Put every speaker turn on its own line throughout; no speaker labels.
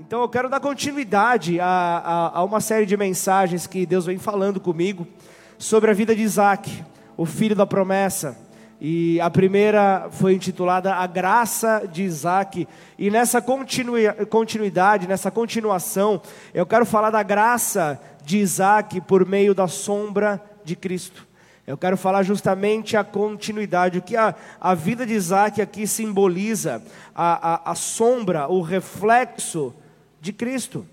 Então eu quero dar continuidade a, a, a, uma série de mensagens que Deus vem falando comigo sobre a vida de Isaac, o filho da promessa. E a primeira foi intitulada A Graça de Isaac. E nessa continuidade, nessa continuação, eu quero falar da graça de Isaac por meio da sombra de Cristo. Eu quero falar justamente a continuidade, o que a, a vida de Isaac aqui simboliza, a, a, a sombra, o reflexo de Cristo,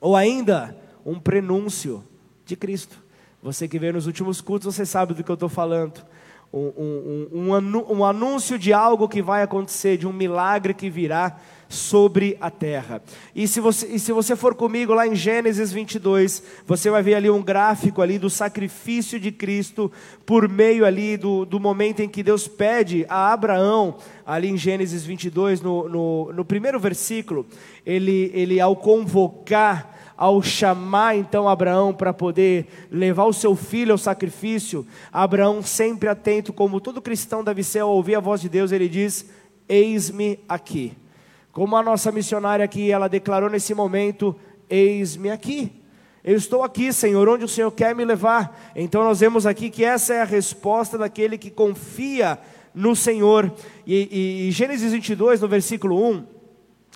ou ainda um prenúncio de Cristo. Você que veio nos últimos cultos, você sabe do que eu estou falando. Um, um, um, um anúncio de algo que vai acontecer, de um milagre que virá sobre a terra. E se você, e se você for comigo lá em Gênesis 22, você vai ver ali um gráfico ali do sacrifício de Cristo por meio ali do, do momento em que Deus pede a Abraão, ali em Gênesis 22, no, no, no primeiro versículo, ele, ele ao convocar ao chamar então Abraão para poder levar o seu filho ao sacrifício, Abraão sempre atento, como todo cristão deve ser ao ouvir a voz de Deus, ele diz: Eis-me aqui. Como a nossa missionária aqui, ela declarou nesse momento: Eis-me aqui. Eu estou aqui, Senhor, onde o Senhor quer me levar. Então nós vemos aqui que essa é a resposta daquele que confia no Senhor. E, e, e Gênesis 22, no versículo 1,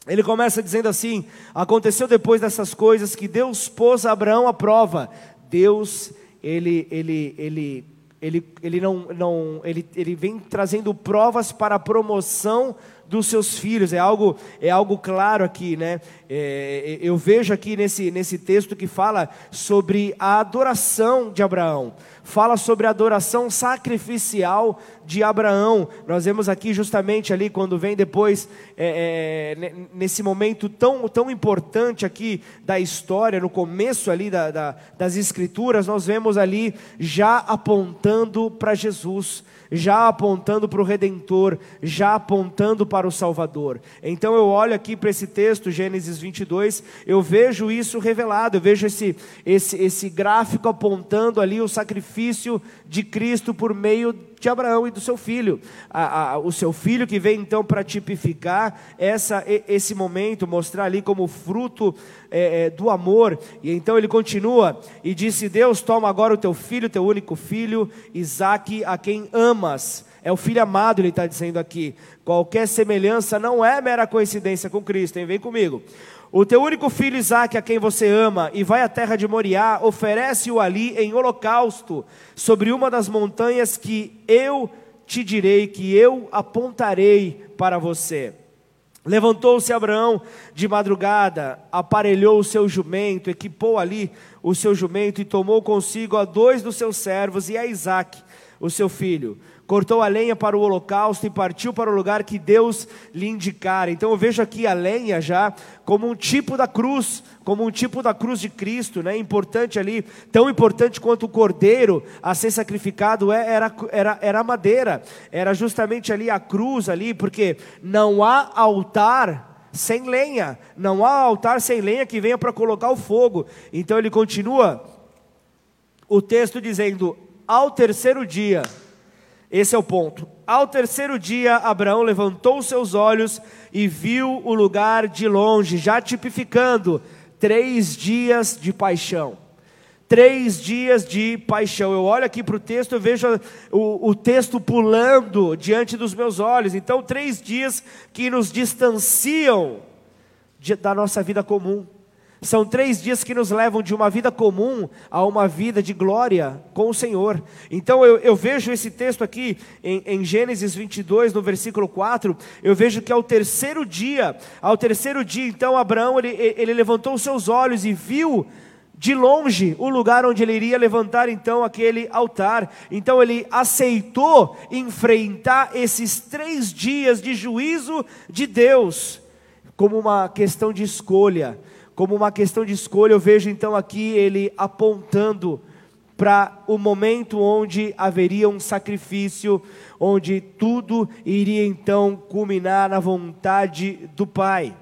ele começa dizendo assim: Aconteceu depois dessas coisas que Deus pôs Abraão à prova. Deus, ele, ele, ele, ele, ele, não, não, ele, ele vem trazendo provas para a promoção dos seus filhos. É algo, é algo claro aqui, né? É, eu vejo aqui nesse, nesse texto que fala sobre a adoração de Abraão, fala sobre a adoração sacrificial de Abraão. Nós vemos aqui justamente ali quando vem depois é, é, nesse momento tão, tão importante aqui da história, no começo ali da, da, das escrituras, nós vemos ali já apontando para Jesus já apontando para o Redentor, já apontando para o Salvador. Então eu olho aqui para esse texto, Gênesis 22, eu vejo isso revelado, eu vejo esse, esse, esse gráfico apontando ali o sacrifício de Cristo por meio de Abraão e do seu filho. A, a, o seu filho que vem então para tipificar essa, esse momento, mostrar ali como fruto é, é, do amor. E então ele continua e disse: Deus, toma agora o teu filho, teu único filho, Isaque, a quem amas. É o filho amado, ele está dizendo aqui. Qualquer semelhança não é mera coincidência com Cristo, hein? vem comigo. O teu único filho Isaque, a quem você ama, e vai à terra de Moriá, oferece-o ali em holocausto, sobre uma das montanhas que eu te direi, que eu apontarei para você. Levantou-se Abraão de madrugada, aparelhou o seu jumento, equipou ali o seu jumento e tomou consigo a dois dos seus servos e a Isaque, o seu filho cortou a lenha para o holocausto e partiu para o lugar que Deus lhe indicara. Então eu vejo aqui a lenha já como um tipo da cruz, como um tipo da cruz de Cristo, né? Importante ali, tão importante quanto o cordeiro a ser sacrificado é, era, era, era a madeira, era justamente ali a cruz ali, porque não há altar sem lenha, não há altar sem lenha que venha para colocar o fogo. Então ele continua o texto dizendo: ao terceiro dia esse é o ponto. Ao terceiro dia, Abraão levantou seus olhos e viu o lugar de longe, já tipificando três dias de paixão. Três dias de paixão. Eu olho aqui para o texto, eu vejo o, o texto pulando diante dos meus olhos. Então, três dias que nos distanciam da nossa vida comum. São três dias que nos levam de uma vida comum a uma vida de glória com o Senhor. Então eu, eu vejo esse texto aqui em, em, Gênesis 22, no versículo 4. Eu vejo que ao terceiro dia, ao terceiro dia, então Abraão ele, ele levantou os seus olhos e viu de longe o lugar onde ele iria levantar então aquele altar. Então ele aceitou enfrentar esses três dias de juízo de Deus como uma questão de escolha como uma questão de escolha, eu vejo então aqui ele apontando para o momento onde haveria um sacrifício, onde tudo iria então culminar na vontade do Pai.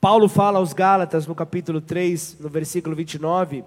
Paulo fala aos Gálatas no capítulo 3, no versículo 29,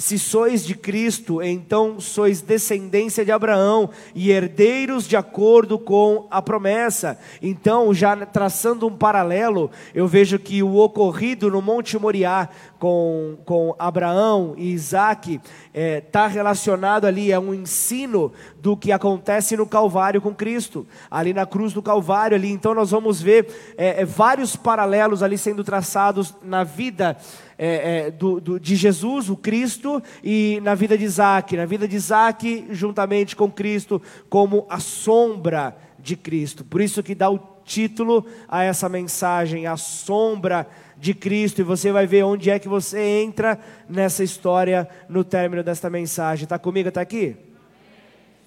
Se sois de Cristo, então sois descendência de Abraão e herdeiros de acordo com a promessa. Então, já traçando um paralelo, eu vejo que o ocorrido no Monte Moriá com, com Abraão e Isaac está é, tá relacionado ali, é um ensino do que acontece no Calvário com Cristo, ali na cruz do Calvário. ali. Então, nós vamos ver é, é, vários paralelos ali sendo traçados na vida é, é, do, do, de Jesus, o Cristo, e na vida de Isaac. Na vida de Isaac, juntamente com Cristo, como a sombra de Cristo. Por isso que dá o título a essa mensagem, a sombra de Cristo, e você vai ver onde é que você entra nessa história no término desta mensagem. Está comigo? Está aqui?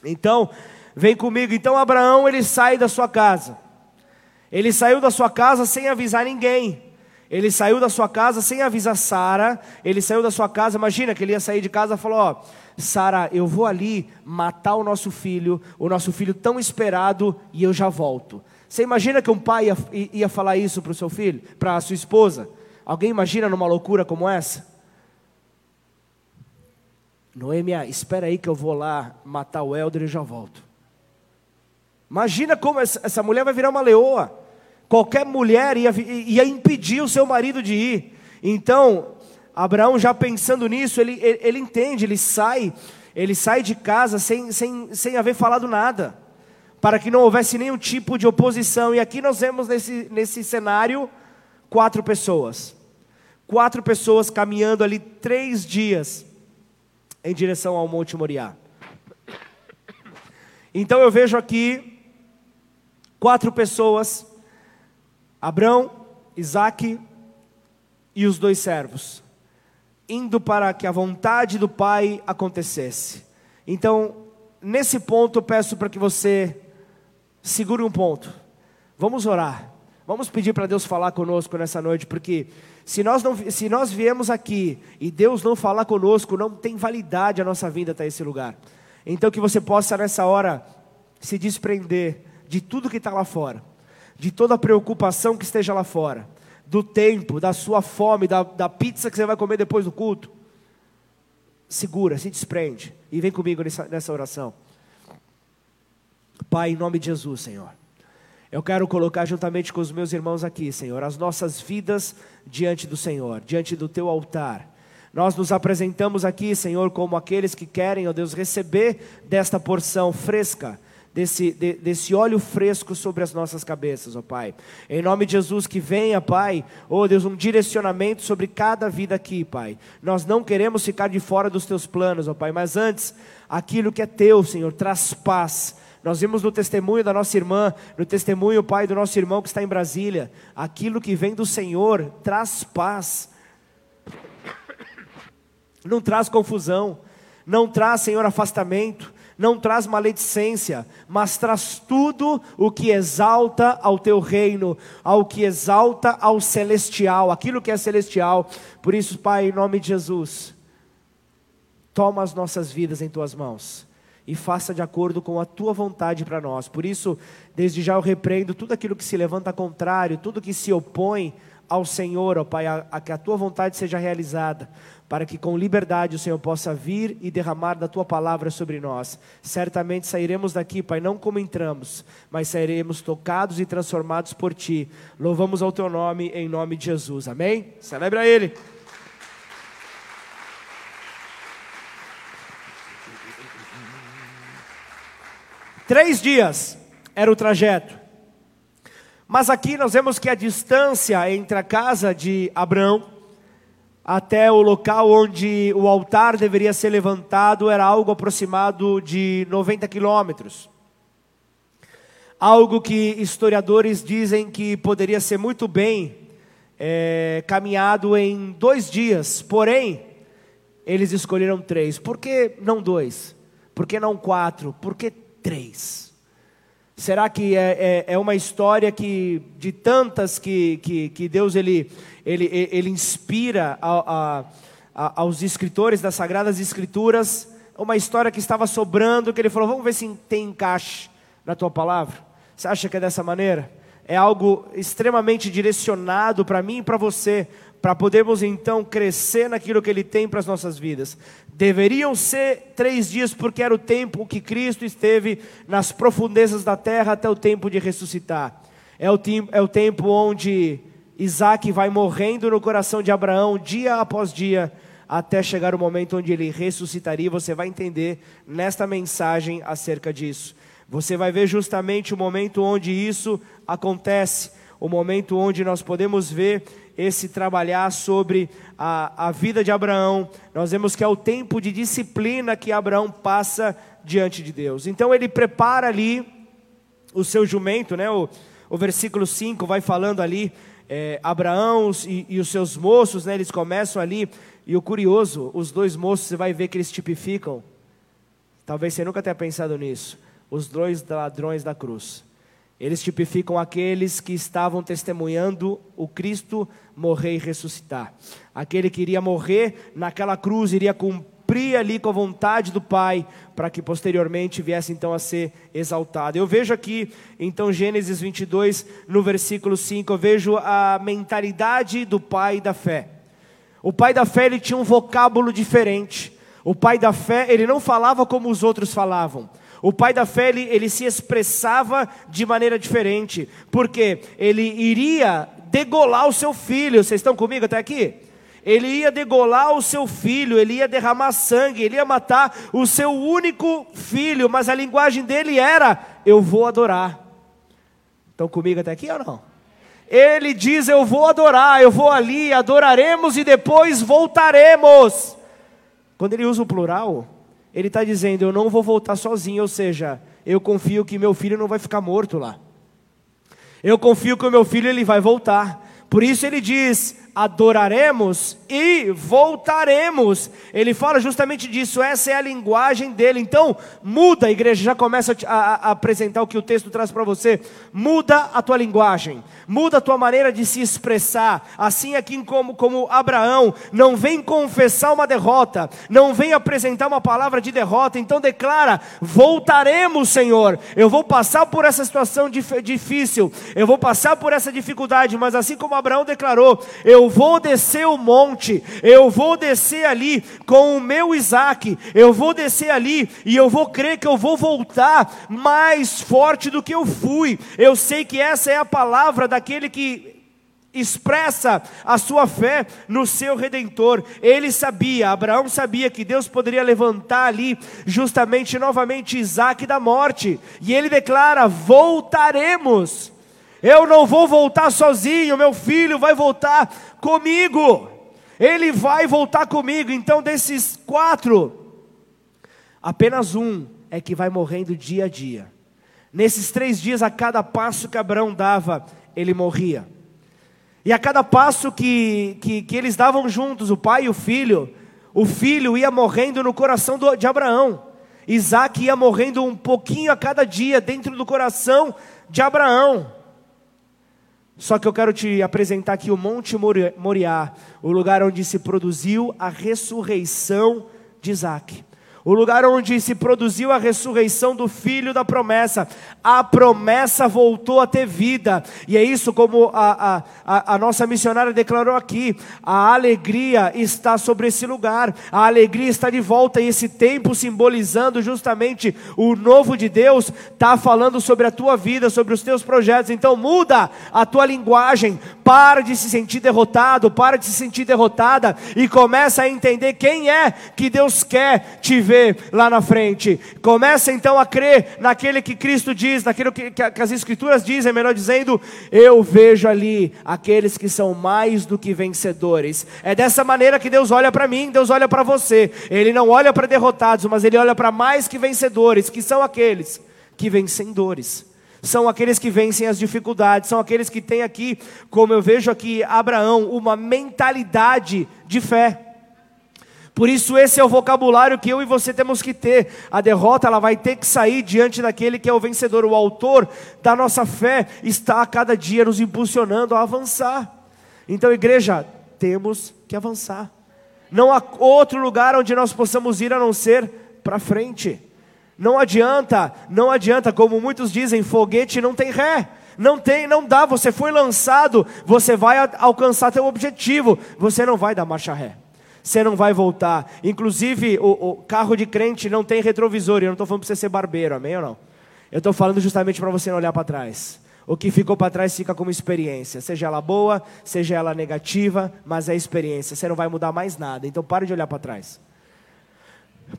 Então, vem comigo. Então, Abraão ele sai da sua casa. Ele saiu da sua casa sem avisar ninguém. Ele saiu da sua casa sem avisar Sara. Ele saiu da sua casa, imagina que ele ia sair de casa e falou: Ó, Sara, eu vou ali matar o nosso filho, o nosso filho tão esperado, e eu já volto. Você imagina que um pai ia, ia falar isso para o seu filho, para a sua esposa? Alguém imagina numa loucura como essa? Noêmia, espera aí que eu vou lá matar o Helder e já volto. Imagina como essa mulher vai virar uma leoa qualquer mulher ia, ia impedir o seu marido de ir. Então, Abraão já pensando nisso, ele, ele, ele, entende, ele sai, ele sai de casa sem, sem, sem haver falado nada, para que não houvesse nenhum tipo de oposição. E aqui nós vemos nesse, nesse cenário quatro pessoas. Quatro pessoas caminhando ali três dias em direção ao Monte Moriá. Então eu vejo aqui quatro pessoas Abrão, Isaac e os dois servos, indo para que a vontade do Pai acontecesse. Então, nesse ponto, eu peço para que você segure um ponto. Vamos orar. Vamos pedir para Deus falar conosco nessa noite, porque se nós, não, se nós viemos aqui e Deus não falar conosco, não tem validade a nossa vinda até esse lugar. Então, que você possa nessa hora se desprender de tudo que está lá fora de toda a preocupação que esteja lá fora, do tempo, da sua fome, da, da pizza que você vai comer depois do culto. Segura, se desprende e vem comigo nessa, nessa oração. Pai, em nome de Jesus, Senhor. Eu quero colocar juntamente com os meus irmãos aqui, Senhor, as nossas vidas diante do Senhor, diante do teu altar. Nós nos apresentamos aqui, Senhor, como aqueles que querem, ó Deus, receber desta porção fresca desse, de, desse óleo fresco sobre as nossas cabeças, ó Pai. Em nome de Jesus, que venha, Pai, ó Deus, um direcionamento sobre cada vida aqui, Pai. Nós não queremos ficar de fora dos teus planos, ó Pai, mas antes, aquilo que é teu, Senhor, traz paz. Nós vimos no testemunho da nossa irmã, no testemunho, Pai, do nosso irmão que está em Brasília, aquilo que vem do Senhor traz paz. Não traz confusão, não traz, Senhor, afastamento, não traz maledicência, mas traz tudo o que exalta ao teu reino, ao que exalta ao celestial, aquilo que é celestial. Por isso, Pai, em nome de Jesus, toma as nossas vidas em tuas mãos e faça de acordo com a tua vontade para nós. Por isso, desde já eu repreendo tudo aquilo que se levanta contrário, tudo que se opõe ao Senhor, ó Pai, a, a que a tua vontade seja realizada para que com liberdade o Senhor possa vir e derramar da tua palavra sobre nós. Certamente sairemos daqui, Pai, não como entramos, mas sairemos tocados e transformados por ti. Louvamos ao teu nome, em nome de Jesus. Amém? Celebra ele. Três dias era o trajeto. Mas aqui nós vemos que a distância entre a casa de Abraão até o local onde o altar deveria ser levantado era algo aproximado de 90 quilômetros. Algo que historiadores dizem que poderia ser muito bem é, caminhado em dois dias, porém, eles escolheram três. Por que não dois? Por que não quatro? Por que três? Será que é, é, é uma história que de tantas que, que, que Deus ele ele, ele inspira a, a, a, aos escritores das Sagradas Escrituras uma história que estava sobrando, que ele falou: vamos ver se tem encaixe na tua palavra. Você acha que é dessa maneira? É algo extremamente direcionado para mim e para você, para podermos então crescer naquilo que Ele tem para as nossas vidas. Deveriam ser três dias, porque era o tempo que Cristo esteve nas profundezas da terra até o tempo de ressuscitar. É o, é o tempo onde Isaac vai morrendo no coração de Abraão, dia após dia, até chegar o momento onde ele ressuscitaria. Você vai entender nesta mensagem acerca disso. Você vai ver justamente o momento onde isso acontece, o momento onde nós podemos ver esse trabalhar sobre a, a vida de Abraão. Nós vemos que é o tempo de disciplina que Abraão passa diante de Deus. Então ele prepara ali o seu jumento, né? O, o versículo 5 vai falando ali, é, Abraão e, e, os seus moços, né? Eles começam ali e o curioso, os dois moços, você vai ver que eles tipificam. Talvez você nunca tenha pensado nisso. Os dois ladrões da cruz. Eles tipificam aqueles que estavam testemunhando o Cristo morrer e ressuscitar. Aquele que iria morrer naquela cruz, iria cumprir ali com a vontade do Pai, para que posteriormente viesse então a ser exaltado. Eu vejo aqui, então, Gênesis 22, no versículo 5, eu vejo a mentalidade do pai da fé. O pai da fé ele tinha um vocábulo diferente. O pai da fé ele não falava como os outros falavam. O pai da fé ele, ele se expressava de maneira diferente, porque ele iria degolar o seu filho. Vocês estão comigo até aqui? Ele ia degolar o seu filho, ele ia derramar sangue, ele ia matar o seu único filho, mas a linguagem dele era: eu vou adorar. Estão comigo até aqui ou não? Ele diz: Eu vou adorar, eu vou ali, adoraremos e depois voltaremos. Quando ele usa o plural, ele está dizendo: Eu não vou voltar sozinho, ou seja, eu confio que meu filho não vai ficar morto lá. Eu confio que o meu filho ele vai voltar. Por isso ele diz: adoraremos e voltaremos. Ele fala justamente disso, essa é a linguagem dele. Então, muda, a igreja já começa a, a, a apresentar o que o texto traz para você. Muda a tua linguagem, muda a tua maneira de se expressar. Assim aqui como, como Abraão, não vem confessar uma derrota, não vem apresentar uma palavra de derrota, então declara: voltaremos, Senhor. Eu vou passar por essa situação difícil, eu vou passar por essa dificuldade, mas assim como Abraão declarou, eu vou descer o monte, eu vou descer ali com o meu Isaac, eu vou descer ali e eu vou crer que eu vou voltar mais forte do que eu fui. Eu sei que essa é a palavra daquele que expressa a sua fé no seu redentor. Ele sabia, Abraão sabia que Deus poderia levantar ali justamente novamente Isaac da morte, e ele declara: voltaremos. Eu não vou voltar sozinho, meu filho vai voltar comigo. Ele vai voltar comigo. Então, desses quatro, apenas um é que vai morrendo dia a dia. Nesses três dias, a cada passo que Abraão dava, ele morria. E a cada passo que, que, que eles davam juntos, o pai e o filho, o filho ia morrendo no coração do, de Abraão. Isaac ia morrendo um pouquinho a cada dia dentro do coração de Abraão. Só que eu quero te apresentar aqui o Monte Moriá, o lugar onde se produziu a ressurreição de Isaac o lugar onde se produziu a ressurreição do filho da promessa. A promessa voltou a ter vida, e é isso como a, a, a, nossa missionária declarou aqui: a alegria está sobre esse lugar, a alegria está de volta, e esse tempo simbolizando justamente o novo de Deus, está falando sobre a tua vida, sobre os teus projetos. Então muda a tua linguagem, para de se sentir derrotado, para de se sentir derrotada, e começa a entender quem é que Deus quer te ver lá na frente. Começa então a crer naquele que Cristo diz, naquilo que, que, as Escrituras dizem, melhor dizendo, eu vejo ali aqueles que são mais do que vencedores. É dessa maneira que Deus olha para mim, Deus olha para você. Ele não olha para derrotados, mas ele olha para mais que vencedores, que são aqueles que vencem dores são aqueles que vencem as dificuldades, são aqueles que têm aqui, como eu vejo aqui, Abraão, uma mentalidade de fé. Por isso esse é o vocabulário que eu e você temos que ter. A derrota ela vai ter que sair diante daquele que é o vencedor, o autor da nossa fé está a cada dia nos impulsionando a avançar. Então, igreja, temos que avançar. Não há outro lugar onde nós possamos ir a não ser para frente. Não adianta, não adianta, como muitos dizem, foguete não tem ré. Não tem, não dá. Você foi lançado, você vai alcançar teu objetivo. Você não vai dar marcha ré. Você não vai voltar. Inclusive, o, o carro de crente não tem retrovisor. Eu não estou falando para você ser barbeiro, amém ou não? Eu estou falando justamente para você não olhar para trás. O que ficou para trás fica como experiência, seja ela boa, seja ela negativa, mas é experiência. Você não vai mudar mais nada. Então pare de olhar para trás.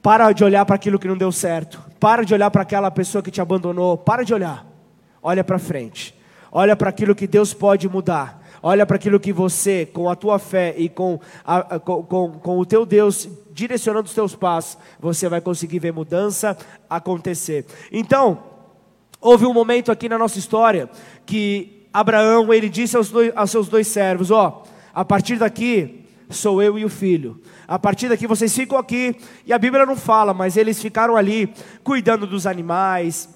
Para de olhar para aquilo que não deu certo. Para de olhar para aquela pessoa que te abandonou. Para de olhar. Olha para frente. Olha para aquilo que Deus pode mudar. Olha para aquilo que você, com a tua fé e com, a, com, com, com o teu Deus direcionando os teus passos, você vai conseguir ver mudança acontecer. Então, houve um momento aqui na nossa história que Abraão ele disse aos, dois, aos seus dois servos: Ó, a partir daqui sou eu e o filho. A partir daqui vocês ficam aqui, e a Bíblia não fala, mas eles ficaram ali cuidando dos animais,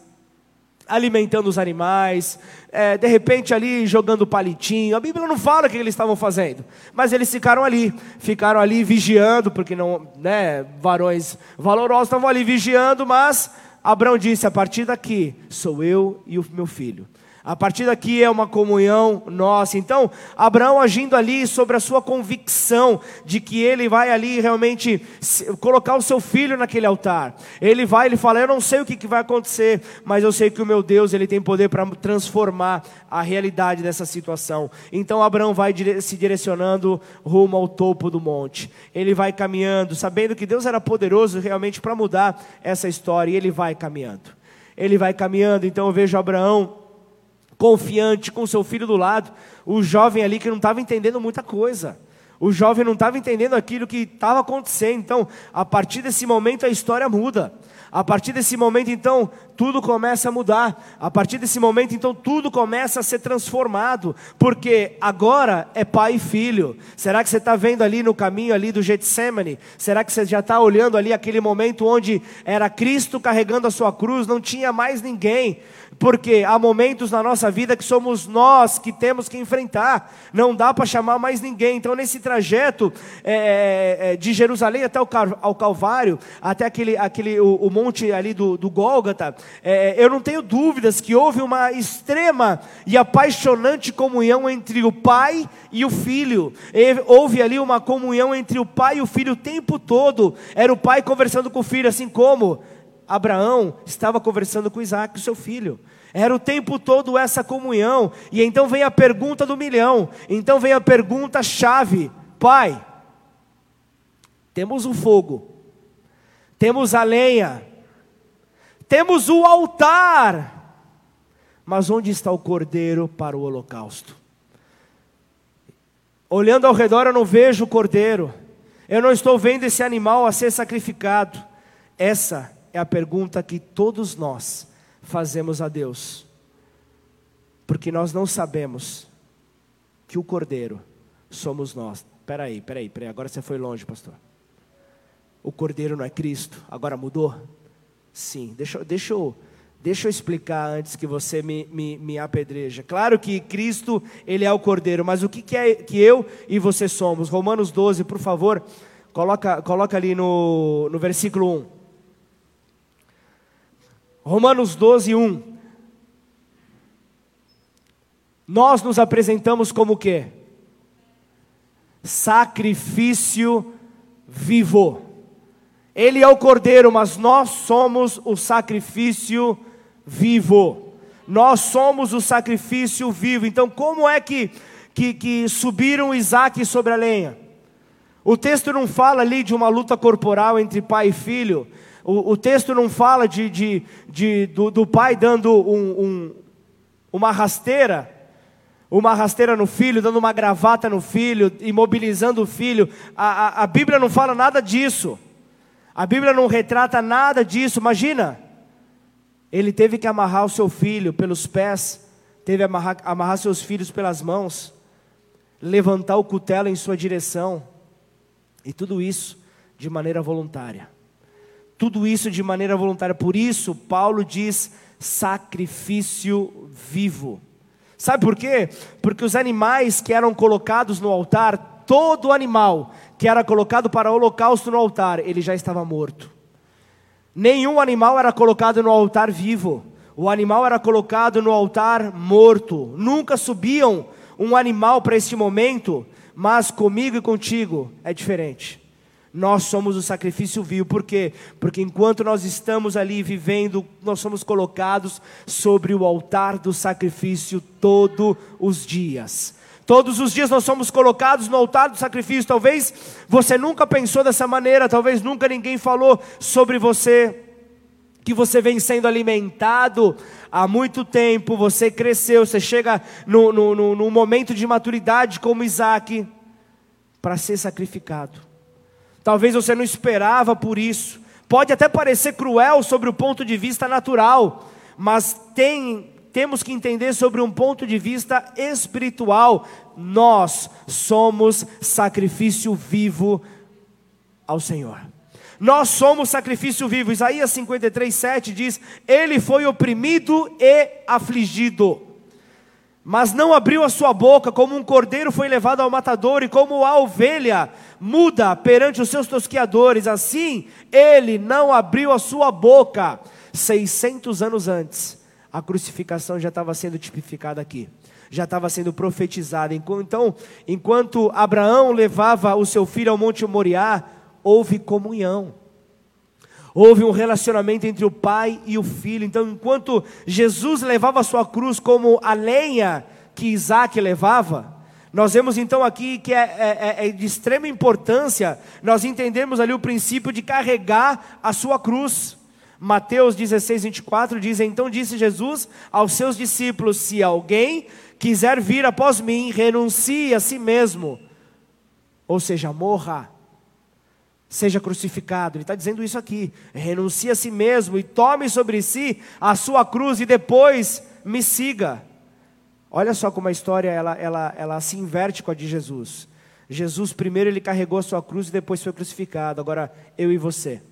alimentando os animais, é, de repente ali jogando palitinho. A Bíblia não fala o que eles estavam fazendo, mas eles ficaram ali, ficaram ali vigiando, porque não, né, varões valorosos estavam ali vigiando, mas Abraão disse: a partir daqui sou eu e o meu filho. A partir daqui é uma comunhão nossa. Então, Abraão agindo ali sobre a sua convicção de que ele vai ali realmente colocar o seu filho naquele altar. Ele vai, ele fala: Eu não sei o que vai acontecer, mas eu sei que o meu Deus ele tem poder para transformar a realidade dessa situação. Então, Abraão vai se direcionando rumo ao topo do monte. Ele vai caminhando, sabendo que Deus era poderoso realmente para mudar essa história, e ele vai caminhando. Ele vai caminhando. Então, eu vejo Abraão confiante com seu filho do lado, o jovem ali que não estava entendendo muita coisa. O jovem não estava entendendo aquilo que estava acontecendo. Então, a partir desse momento a história muda. A partir desse momento, então, tudo começa a mudar. A partir desse momento, então, tudo começa a ser transformado. Porque agora é pai e filho. Será que você está vendo ali no caminho ali do Getsemane? Será que você já está olhando ali aquele momento onde era Cristo carregando a sua cruz? Não tinha mais ninguém. Porque há momentos na nossa vida que somos nós que temos que enfrentar, não dá para chamar mais ninguém. Então, nesse trajeto é, é, é de Jerusalém até o ao Calvário, até aquele, aquele, o, o monte ali do, do Gólgota, é, eu não tenho dúvidas que houve uma extrema e apaixonante comunhão entre o pai e o filho. Houve ali uma comunhão entre o pai e o filho o tempo todo. Era o pai conversando com o filho, assim como Abraão estava conversando com Isaac, seu filho. Era o tempo todo essa comunhão. E então vem a pergunta do milhão. Então vem a pergunta chave: Pai, temos o fogo, temos a lenha, temos o altar, mas onde está o cordeiro para o holocausto? Olhando ao redor, eu não vejo o cordeiro, eu não estou vendo esse animal a ser sacrificado. Essa é a pergunta que todos nós fazemos a Deus, porque nós não sabemos que o Cordeiro somos nós. Peraí, peraí, peraí, agora você foi longe, pastor. O Cordeiro não é Cristo, agora mudou? Sim, deixa, deixa, eu, deixa eu explicar antes que você me, me, me apedreja. Claro que Cristo, Ele é o Cordeiro, mas o que, que, é que eu e você somos? Romanos 12, por favor, coloca, coloca ali no, no versículo 1. Romanos 12, 1. Nós nos apresentamos como o quê? Sacrifício vivo. Ele é o cordeiro, mas nós somos o sacrifício vivo. Nós somos o sacrifício vivo. Então, como é que, que, que subiram Isaac sobre a lenha? O texto não fala ali de uma luta corporal entre pai e filho, o, o texto não fala de, de, de do, do, pai dando um, um, uma rasteira, uma rasteira no filho, dando uma gravata no filho, imobilizando o filho. A, a, a Bíblia não fala nada disso. A Bíblia não retrata nada disso. Imagina, ele teve que amarrar o seu filho pelos pés, teve que amarrar, amarrar seus filhos pelas mãos, levantar o cutelo em sua direção, e tudo isso de maneira voluntária. Tudo isso de maneira voluntária. Por isso, Paulo diz sacrifício vivo. Sabe por quê? Porque os animais que eram colocados no altar, todo animal que era colocado para holocausto no altar, ele já estava morto. Nenhum animal era colocado no altar vivo. O animal era colocado no altar morto. Nunca subiam um animal para este momento, mas comigo e contigo é diferente. Nós somos o sacrifício vivo, por quê? Porque enquanto nós estamos ali vivendo, nós somos colocados sobre o altar do sacrifício todos os dias. Todos os dias nós somos colocados no altar do sacrifício. Talvez você nunca pensou dessa maneira, talvez nunca ninguém falou sobre você que você vem sendo alimentado há muito tempo, você cresceu, você chega no, no, no, no momento de maturidade como Isaac, para ser sacrificado. Talvez você não esperava por isso. Pode até parecer cruel sobre o ponto de vista natural, mas tem, temos que entender sobre um ponto de vista espiritual. Nós somos sacrifício vivo ao Senhor. Nós somos sacrifício vivo. Isaías 53, 7 diz: Ele foi oprimido e afligido, mas não abriu a sua boca, como um cordeiro foi levado ao matador, e como a ovelha muda perante os seus tosquiadores, assim ele não abriu a sua boca. 600 anos antes, a crucificação já estava sendo tipificada aqui já estava sendo profetizada. Então, enquanto Abraão levava o seu filho ao Monte Moriá, houve comunhão. Houve um relacionamento entre o pai e o filho. Então, enquanto Jesus levava a sua cruz como a lenha que Isaac levava, nós vemos então aqui que é, é, é, é de extrema importância nós entendemos ali o princípio de carregar a sua cruz. Mateus 16, 24 diz: Então disse Jesus aos seus discípulos: Se alguém quiser vir após mim, renuncie a si mesmo, ou seja, morra seja crucificado. Ele está dizendo isso aqui. Renuncie a si mesmo e tome sobre si a sua cruz e depois me siga. Olha só como a história ela, ela, ela se inverte com a de Jesus. Jesus primeiro ele carregou a sua cruz e depois foi crucificado. Agora eu e você,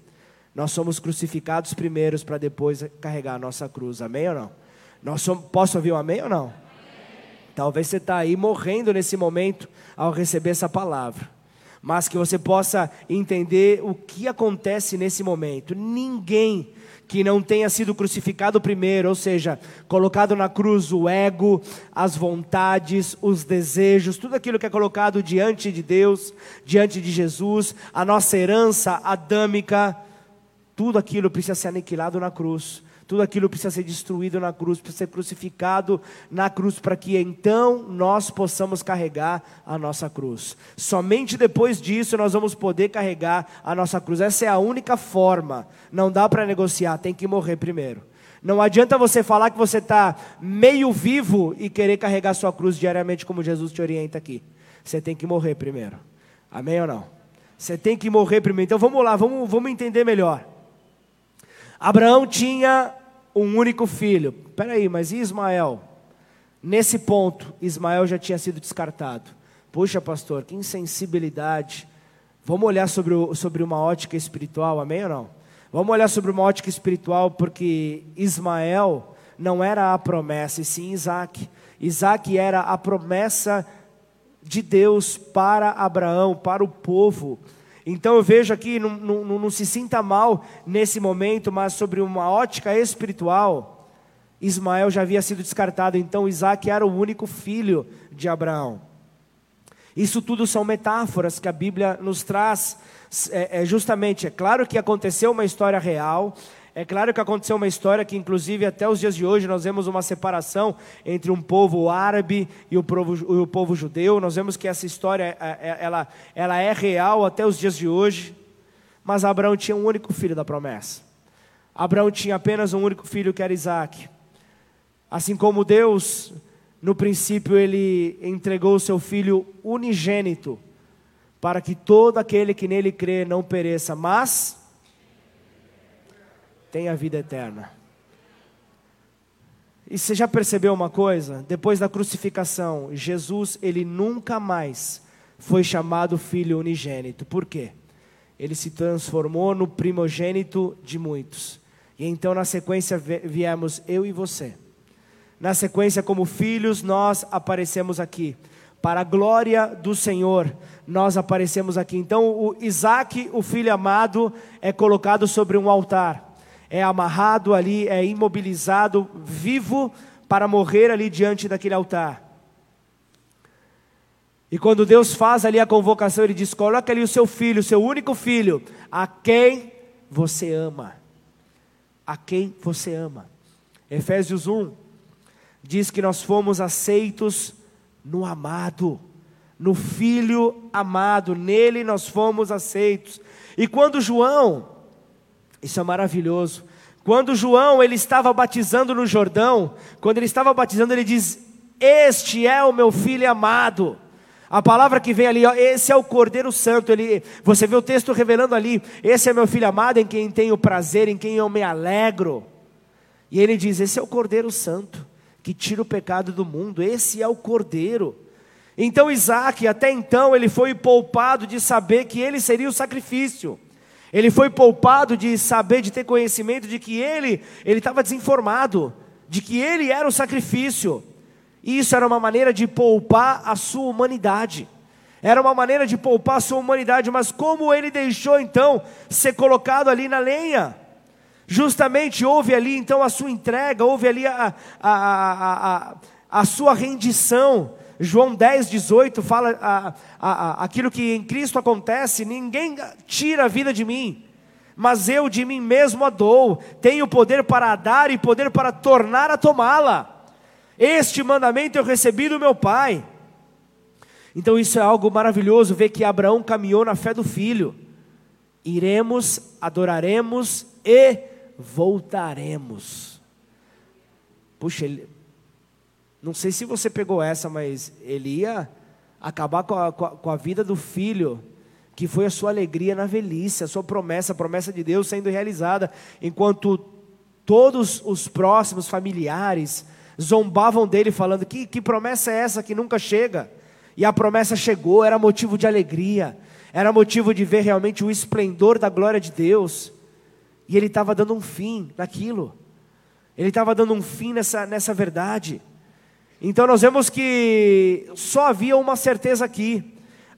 nós somos crucificados primeiros para depois carregar a nossa cruz. Amém ou não? Nós somos, posso ouvir um amém ou não? Amém. Talvez você está aí morrendo nesse momento ao receber essa palavra mas que você possa entender o que acontece nesse momento. Ninguém que não tenha sido crucificado primeiro, ou seja, colocado na cruz o ego, as vontades, os desejos, tudo aquilo que é colocado diante de Deus, diante de Jesus, a nossa herança adâmica, tudo aquilo precisa ser aniquilado na cruz. Tudo aquilo precisa ser destruído na cruz, precisa ser crucificado na cruz, para que então nós possamos carregar a nossa cruz. Somente depois disso nós vamos poder carregar a nossa cruz. Essa é a única forma. Não dá para negociar, tem que morrer primeiro. Não adianta você falar que você está meio vivo e querer carregar sua cruz diariamente, como Jesus te orienta aqui. Você tem que morrer primeiro. Amém ou não? Você tem que morrer primeiro. Então vamos lá, vamos, vamos entender melhor. Abraão tinha um único filho. Peraí, mas e Ismael? Nesse ponto, Ismael já tinha sido descartado. Puxa, pastor, que insensibilidade. Vamos olhar sobre, o, sobre uma ótica espiritual, amém ou não? Vamos olhar sobre uma ótica espiritual, porque Ismael não era a promessa, e sim Isaac. Isaac era a promessa de Deus para Abraão, para o povo. Então eu vejo aqui, não, não, não se sinta mal nesse momento, mas sobre uma ótica espiritual, Ismael já havia sido descartado, então Isaac era o único filho de Abraão. Isso tudo são metáforas que a Bíblia nos traz, é, é justamente, é claro que aconteceu uma história real, é claro que aconteceu uma história que, inclusive, até os dias de hoje, nós vemos uma separação entre um povo árabe e o povo, o povo judeu. Nós vemos que essa história é, é, ela, ela é real até os dias de hoje. Mas Abraão tinha um único filho da promessa. Abraão tinha apenas um único filho, que era Isaac. Assim como Deus, no princípio, ele entregou o seu filho unigênito, para que todo aquele que nele crê não pereça, mas tem a vida eterna. E você já percebeu uma coisa? Depois da crucificação, Jesus, ele nunca mais foi chamado filho unigênito. Por quê? Ele se transformou no primogênito de muitos. E então, na sequência, viemos eu e você. Na sequência, como filhos, nós aparecemos aqui. Para a glória do Senhor, nós aparecemos aqui. Então, o Isaac, o filho amado, é colocado sobre um altar é amarrado ali, é imobilizado, vivo, para morrer ali diante daquele altar. E quando Deus faz ali a convocação, Ele diz: coloca ali o seu filho, o seu único filho, a quem você ama. A quem você ama. Efésios 1 diz que nós fomos aceitos no amado, no filho amado, nele nós fomos aceitos. E quando João, isso é maravilhoso, quando João ele estava batizando no Jordão, quando ele estava batizando, ele diz: Este é o meu filho amado. A palavra que vem ali, ó, esse é o Cordeiro Santo. Ele, você vê o texto revelando ali: Esse é meu filho amado, em quem tenho prazer, em quem eu me alegro. E ele diz: Esse é o Cordeiro Santo que tira o pecado do mundo. Esse é o Cordeiro. Então Isaac, até então, ele foi poupado de saber que ele seria o sacrifício. Ele foi poupado de saber, de ter conhecimento de que ele, ele estava desinformado, de que ele era o sacrifício. E isso era uma maneira de poupar a sua humanidade. Era uma maneira de poupar a sua humanidade, mas como ele deixou então ser colocado ali na lenha? Justamente houve ali então a sua entrega, houve ali a, a, a, a, a sua rendição. João 10, 18 fala a, a, a, aquilo que em Cristo acontece: ninguém tira a vida de mim, mas eu de mim mesmo a dou. Tenho poder para dar e poder para tornar a tomá-la. Este mandamento eu recebi do meu Pai. Então isso é algo maravilhoso ver que Abraão caminhou na fé do filho. Iremos, adoraremos e voltaremos. Puxa, ele, não sei se você pegou essa, mas ele ia acabar com a, com a, vida do filho, que foi a sua alegria na velhice, a sua promessa, a promessa de Deus sendo realizada, enquanto todos os próximos familiares zombavam dele, falando: que, que promessa é essa que nunca chega? E a promessa chegou, era motivo de alegria, era motivo de ver realmente o esplendor da glória de Deus. E ele estava dando um fim naquilo. Ele estava dando um fim nessa, nessa verdade. Então nós vemos que só havia uma certeza aqui.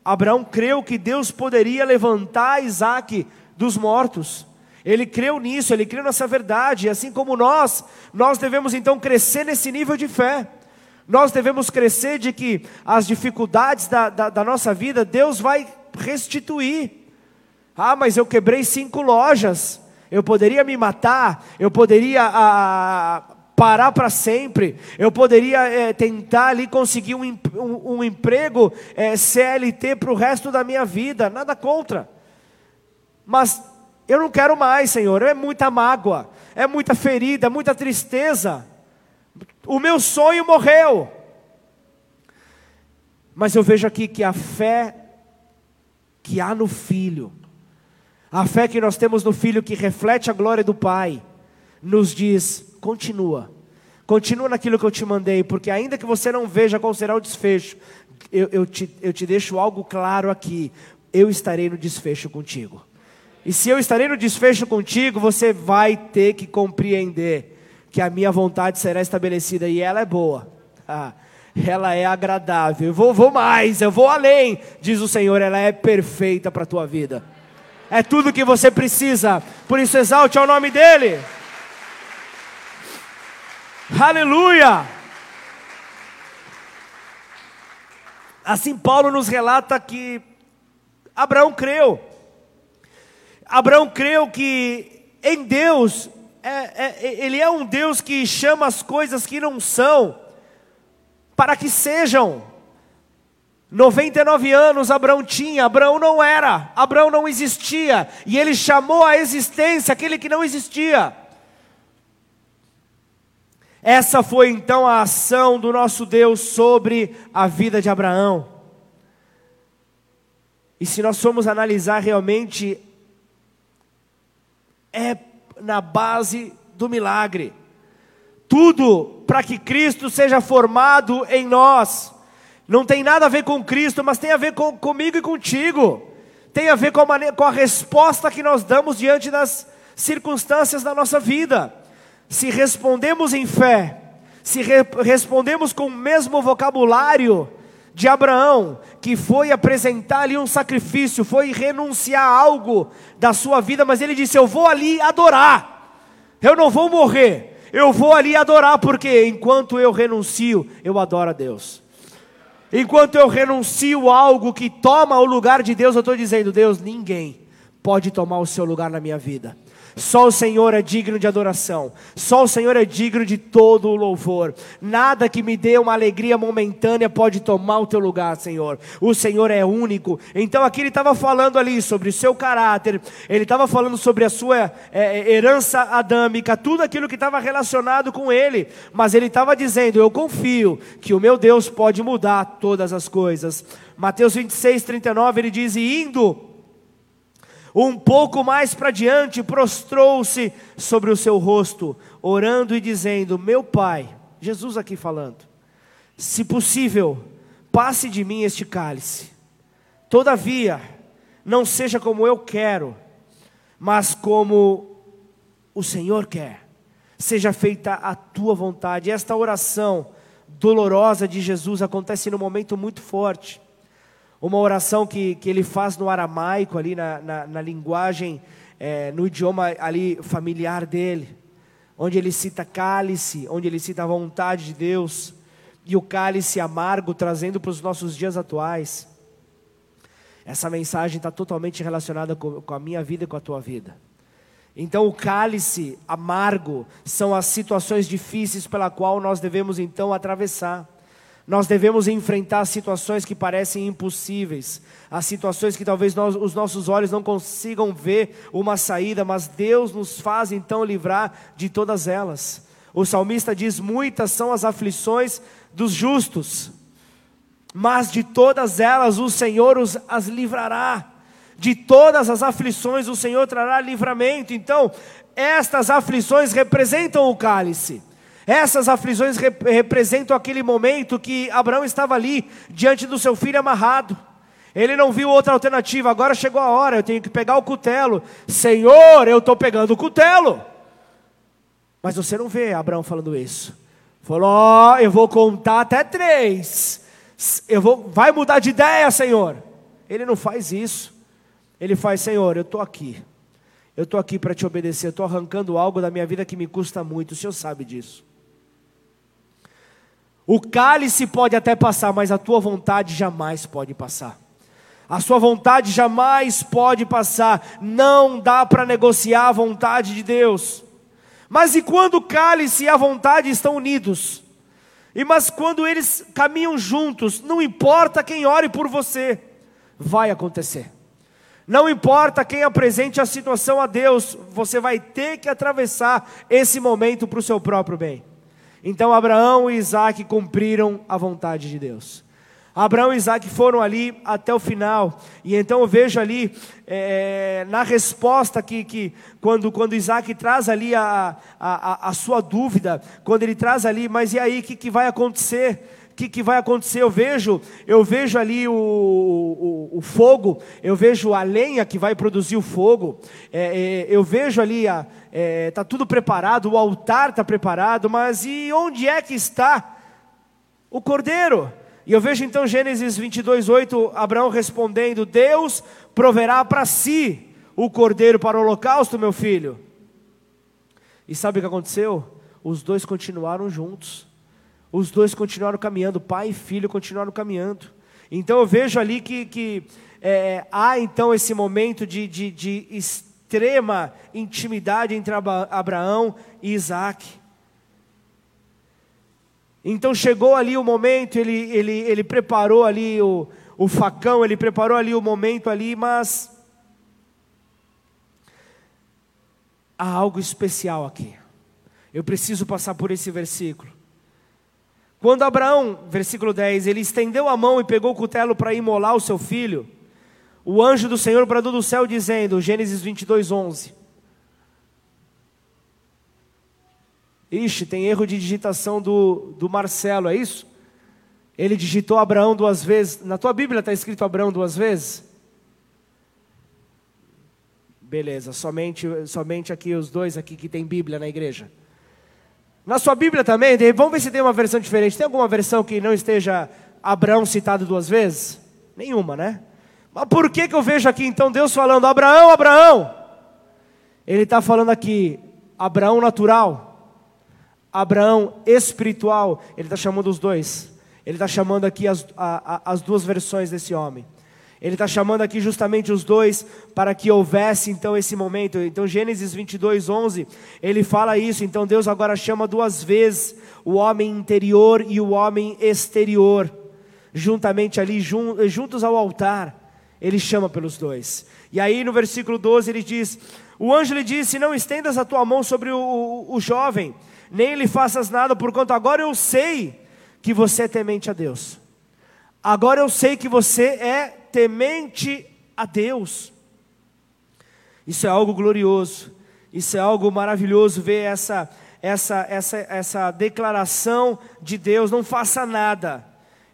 Abraão creu que Deus poderia levantar Isaac dos mortos. Ele creu nisso, ele creu nessa verdade. Assim como nós, nós devemos então crescer nesse nível de fé. Nós devemos crescer de que as dificuldades da, da, da nossa vida, Deus vai restituir. Ah, mas eu quebrei cinco lojas. Eu poderia me matar, eu poderia ah, parar para sempre, eu poderia é, tentar ali conseguir um, um, um emprego é, eh, CLT para o resto da minha vida, nada contra. Mas eu não quero mais, Senhor, é muita mágoa, é muita ferida, é muita tristeza. O meu sonho morreu. Mas eu vejo aqui que a fé que há no Filho, a fé que nós temos no Filho que reflete a glória do Pai, nos diz: continua, continua naquilo que eu te mandei, porque ainda que você não veja qual será o desfecho, eu, eu, te, eu te deixo algo claro aqui: eu estarei no desfecho contigo. E se eu estarei no desfecho contigo, você vai ter que compreender que a minha vontade será estabelecida e ela é boa. Ah, ela é agradável. Eu vou, vou mais, eu vou além, diz o Senhor, ela é perfeita para a tua vida é tudo que você precisa. Por isso, exalte ao nome dEle. Aleluia! Assim, Paulo nos relata que Abraão creu. Abraão creu que em Deus, é, é, ele é um Deus que chama as coisas que não são, para que sejam. 99 anos Abraão tinha, Abraão não era, Abraão não existia, e ele chamou à existência aquele que não existia. Essa foi então a ação do nosso Deus sobre a vida de Abraão. E se nós formos analisar realmente, é na base do milagre. Tudo para que Cristo seja formado em nós. Não tem nada a ver com Cristo, mas tem a ver com, comigo e contigo. Tem a ver com a, maneira, com a resposta que nós damos diante das circunstâncias da nossa vida. Se respondemos em fé, se re, respondemos com o mesmo vocabulário de Abraão, que foi apresentar ali um sacrifício, foi renunciar a algo da sua vida, mas ele disse: Eu vou ali adorar. Eu não vou morrer, eu vou ali adorar, porque enquanto eu renuncio, eu adoro a Deus. Enquanto eu renuncio algo que toma o lugar de Deus, eu estou dizendo: Deus, ninguém pode tomar o seu lugar na minha vida. Só o Senhor é digno de adoração. Só o Senhor é digno de todo o louvor. Nada que me dê uma alegria momentânea pode tomar o teu lugar, Senhor. O Senhor é único. Então aqui ele estava falando ali sobre o seu caráter. Ele estava falando sobre a sua é, é herança adâmica, tudo aquilo que estava relacionado com ele. Mas ele estava dizendo: Eu confio que o meu Deus pode mudar todas as coisas. Mateus 26, 39, ele diz: E indo um pouco mais para diante, prostrou-se sobre o seu rosto, orando e dizendo: Meu pai, Jesus aqui falando, se possível, passe de mim este cálice. Todavia, não seja como eu quero, mas como o Senhor quer. Seja feita a tua vontade. Esta oração dolorosa de Jesus acontece num momento muito forte uma oração que, que ele faz no aramaico, ali na, na, na linguagem, é, no idioma ali familiar dele, onde ele cita cálice, onde ele cita a vontade de Deus, e o cálice amargo trazendo para os nossos dias atuais. Essa mensagem está totalmente relacionada com, com a minha vida e com a tua vida. Então, o cálice amargo são as situações difíceis pela qual nós devemos então atravessar. Nós devemos enfrentar situações que parecem impossíveis, as situações que talvez nós, os nossos olhos não consigam ver uma saída, mas Deus nos faz então livrar de todas elas. O salmista diz: Muitas são as aflições dos justos, mas de todas elas o Senhor os, as livrará. De todas as aflições o Senhor trará livramento. Então, estas aflições representam o cálice. Essas aflições rep representam aquele momento que Abraão estava ali, diante do seu filho amarrado. Ele não viu outra alternativa, agora chegou a hora, eu tenho que pegar o cutelo. Senhor, eu estou pegando o cutelo. Mas você não vê Abraão falando isso. Falou, ó, oh, eu vou contar até três. Eu vou, vai mudar de ideia, Senhor. Ele não faz isso. Ele faz, Senhor, eu estou aqui. Eu estou aqui para te obedecer. Eu estou arrancando algo da minha vida que me custa muito. O Senhor sabe disso. O cálice pode até passar, mas a tua vontade jamais pode passar. A sua vontade jamais pode passar. Não dá para negociar a vontade de Deus. Mas e quando o cálice e a vontade estão unidos? E mas quando eles caminham juntos, não importa quem ore por você, vai acontecer. Não importa quem apresente a situação a Deus, você vai ter que atravessar esse momento para o seu próprio bem. Então Abraão e Isaac cumpriram a vontade de Deus. Abraão e Isaac foram ali até o final, e então eu vejo ali é, na resposta que, que quando, quando Isaac traz ali a, a, a, sua dúvida, quando ele traz ali, mas e aí, o que, que vai acontecer? que, que vai acontecer? Eu vejo, eu vejo ali o, o, o fogo, eu vejo a lenha que vai produzir o fogo, é, é, eu vejo ali, está é, tá tudo preparado, o altar está preparado, mas e onde é que está o cordeiro? E eu vejo então Gênesis 22, 8, Abraão respondendo: Deus proverá para si o cordeiro para o holocausto, meu filho. E sabe o que aconteceu? Os dois continuaram juntos. Os dois continuaram caminhando, pai e filho continuaram caminhando. Então eu vejo ali que, que é, há então esse momento de, de, de extrema intimidade entre Abraão e Isaac. Então chegou ali o momento, ele, ele, ele preparou ali o, o facão, ele preparou ali o momento ali, mas há algo especial aqui. Eu preciso passar por esse versículo. Quando Abraão, versículo 10, ele estendeu a mão e pegou o cutelo para imolar o seu filho, o anjo do Senhor bradou do céu dizendo, Gênesis 22, 11. Ixi, tem erro de digitação do, do Marcelo, é isso? Ele digitou Abraão duas vezes. Na tua Bíblia está escrito Abraão duas vezes? Beleza, somente, somente aqui os dois aqui que tem Bíblia na igreja. Na sua Bíblia também, vamos ver se tem uma versão diferente. Tem alguma versão que não esteja Abraão citado duas vezes? Nenhuma, né? Mas por que, que eu vejo aqui então Deus falando, Abraão, Abraão? Ele está falando aqui, Abraão natural, Abraão espiritual. Ele está chamando os dois. Ele está chamando aqui as, a, a, as duas versões desse homem. Ele está chamando aqui justamente os dois para que houvesse então esse momento. Então, Gênesis 22, 11, ele fala isso. Então, Deus agora chama duas vezes o homem interior e o homem exterior, juntamente ali, juntos ao altar. Ele chama pelos dois. E aí, no versículo 12, ele diz: O anjo lhe disse: Não estendas a tua mão sobre o, o, o jovem, nem lhe faças nada, porquanto agora eu sei que você é temente a Deus. Agora eu sei que você é temente a Deus. Isso é algo glorioso. Isso é algo maravilhoso ver essa essa essa essa declaração de Deus, não faça nada.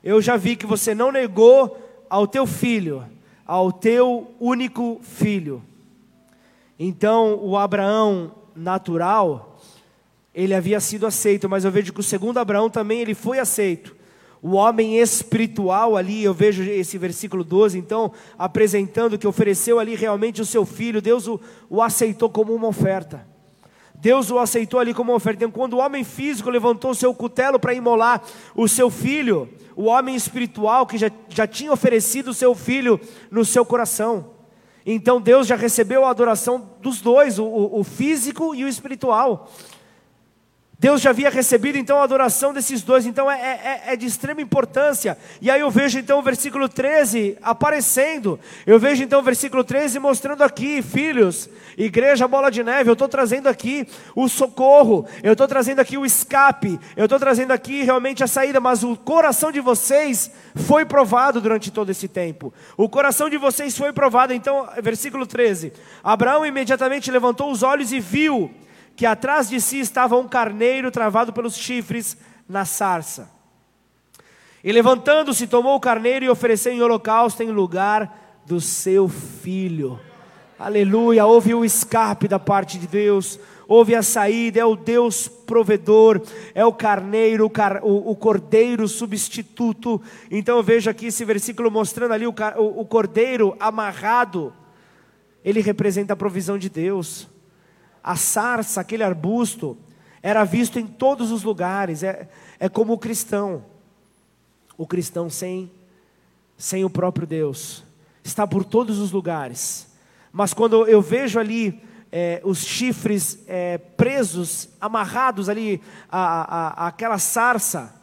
Eu já vi que você não negou ao teu filho, ao teu único filho. Então, o Abraão natural, ele havia sido aceito, mas eu vejo que o segundo Abraão também ele foi aceito. O homem espiritual ali, eu vejo esse versículo 12, então, apresentando que ofereceu ali realmente o seu filho, Deus o, o aceitou como uma oferta. Deus o aceitou ali como oferta. Então, quando o homem físico levantou seu cutelo para imolar o seu filho, o homem espiritual que já, já tinha oferecido o seu filho no seu coração. Então Deus já recebeu a adoração dos dois, o, o físico e o espiritual. Deus já havia recebido então a adoração desses dois, então é, é, é, de extrema importância. E aí eu vejo então o versículo 13 aparecendo, eu vejo então o versículo 13 mostrando aqui, filhos, igreja bola de neve, eu estou trazendo aqui o socorro, eu estou trazendo aqui o escape, eu estou trazendo aqui realmente a saída, mas o coração de vocês foi provado durante todo esse tempo. O coração de vocês foi provado, então, versículo 13: Abraão imediatamente levantou os olhos e viu que atrás de si estava um carneiro travado pelos chifres na sarça. E levantando-se, tomou o carneiro e ofereceu em holocausto em lugar do seu filho. Aleluia, houve o escape da parte de Deus, houve a saída, é o Deus provedor, é o carneiro, o, car, o, o cordeiro substituto. Então eu vejo aqui esse versículo mostrando ali o, o cordeiro amarrado, ele representa a provisão de Deus a sarça, aquele arbusto, era visto em todos os lugares. É, é como o cristão. O cristão sem, sem o próprio Deus. Está por todos os lugares. Mas quando eu vejo ali é, os chifres é, presos, amarrados ali, a, a, a, aquela sarça,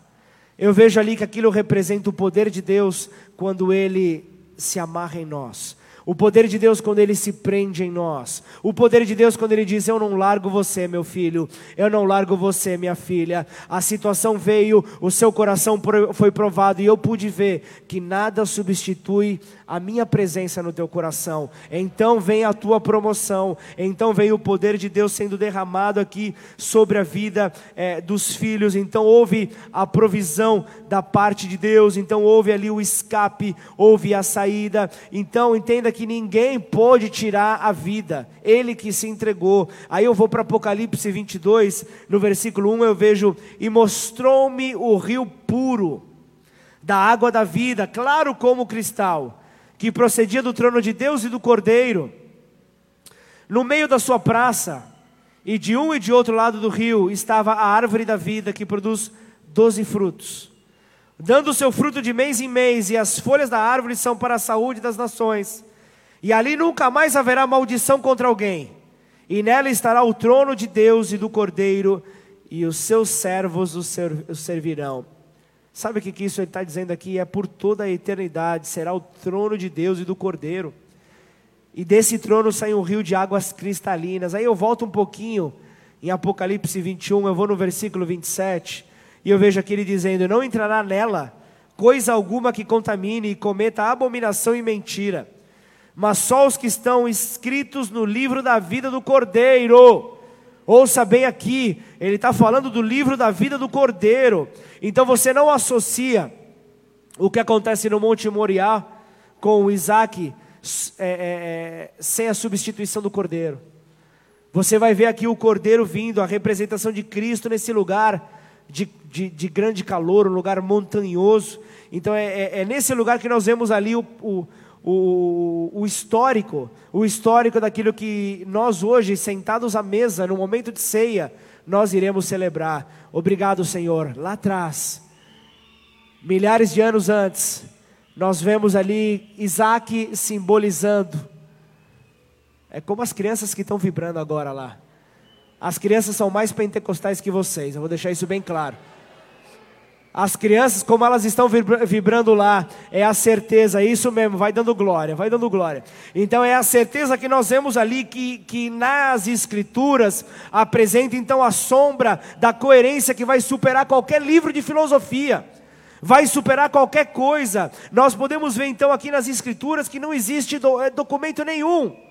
eu vejo ali que aquilo representa o poder de Deus quando ele se amarra em nós. O poder de Deus quando ele se prende em nós. O poder de Deus quando ele diz: Eu não largo você, meu filho. Eu não largo você, minha filha. A situação veio, o seu coração foi provado e eu pude ver que nada substitui a minha presença no teu coração. Então vem a tua promoção. Então vem o poder de Deus sendo derramado aqui sobre a vida é, dos filhos. Então houve a provisão da parte de Deus. Então houve ali o escape, houve a saída. Então entenda que que ninguém pôde tirar a vida, ele que se entregou. Aí eu vou para Apocalipse 22, no versículo 1 eu vejo: E mostrou-me o rio puro, da água da vida, claro como cristal, que procedia do trono de Deus e do Cordeiro. No meio da sua praça, e de um e de outro lado do rio, estava a árvore da vida, que produz doze frutos, dando o seu fruto de mês em mês, e as folhas da árvore são para a saúde das nações. E ali nunca mais haverá maldição contra alguém. E nela estará o trono de Deus e do Cordeiro, e os seus servos o, servirão. Sabe o que, que isso está dizendo aqui? É por toda a eternidade, será o trono de Deus e do Cordeiro. E desse trono sai um rio de águas cristalinas. Aí eu volto um pouquinho em Apocalipse 21, eu vou no versículo 27, e eu vejo aqui ele dizendo: Não entrará nela coisa alguma que contamine e cometa abominação e mentira mas só os que estão escritos no livro da vida do Cordeiro. Ouça bem aqui, ele está falando do livro da vida do Cordeiro. Então você não associa o que acontece no Monte Moriá com Isaac é, é, é, sem a substituição do Cordeiro. Você vai ver aqui o Cordeiro vindo, a representação de Cristo nesse lugar de, de, de grande calor, um lugar montanhoso. Então é, é, é, nesse lugar que nós vemos ali o, o o, o histórico, o histórico daquilo que nós hoje, sentados à mesa, no momento de ceia, nós iremos celebrar. Obrigado, Senhor. Lá atrás, milhares de anos antes, nós vemos ali Isaac simbolizando. É como as crianças que estão vibrando agora lá. As crianças são mais pentecostais que vocês, eu vou deixar isso bem claro. As crianças, como elas estão vibrando lá, é a certeza, isso mesmo, vai dando glória, vai dando glória. Então é a certeza que nós vemos ali que, que nas escrituras apresenta então a sombra da coerência que vai superar qualquer livro de filosofia vai superar qualquer coisa. Nós podemos ver então aqui nas Escrituras que não existe eh, documento nenhum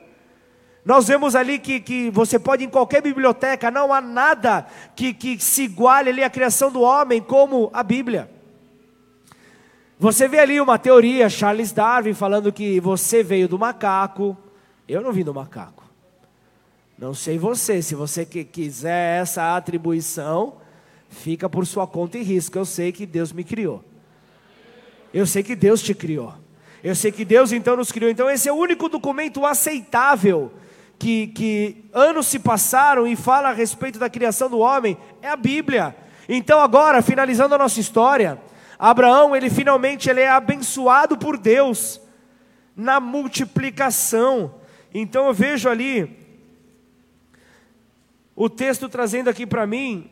nós vemos ali que, que você pode em qualquer biblioteca, não há nada que, que se iguale ali à criação do homem como a Bíblia. Você vê ali uma teoria, Charles Darwin falando que você veio do macaco, eu não vim do macaco. Não sei você, se você que quiser essa atribuição, fica por sua conta e risco. Eu sei que Deus me criou. Eu sei que Deus te criou. Eu sei que Deus então nos criou. Então esse é o único documento aceitável que, que anos se passaram e fala a respeito da criação do homem é a Bíblia. Então agora, finalizando a nossa história, Abraão, ele finalmente ele é abençoado por Deus na multiplicação. Então eu vejo ali o texto trazendo aqui para mim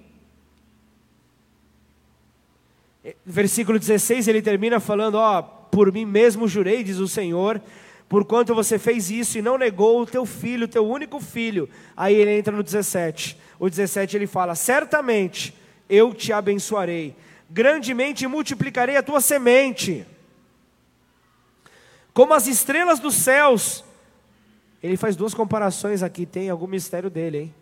versículo 16, ele termina falando, ó, por mim mesmo jurei, diz o Senhor, porquanto você fez isso e não negou o teu filho, o teu único filho. Aí ele entra no 17. O 17 ele fala: Certamente eu te abençoarei, grandemente multiplicarei a tua semente, como as estrelas dos céus. Ele faz duas comparações aqui, tem algum mistério dele, hein?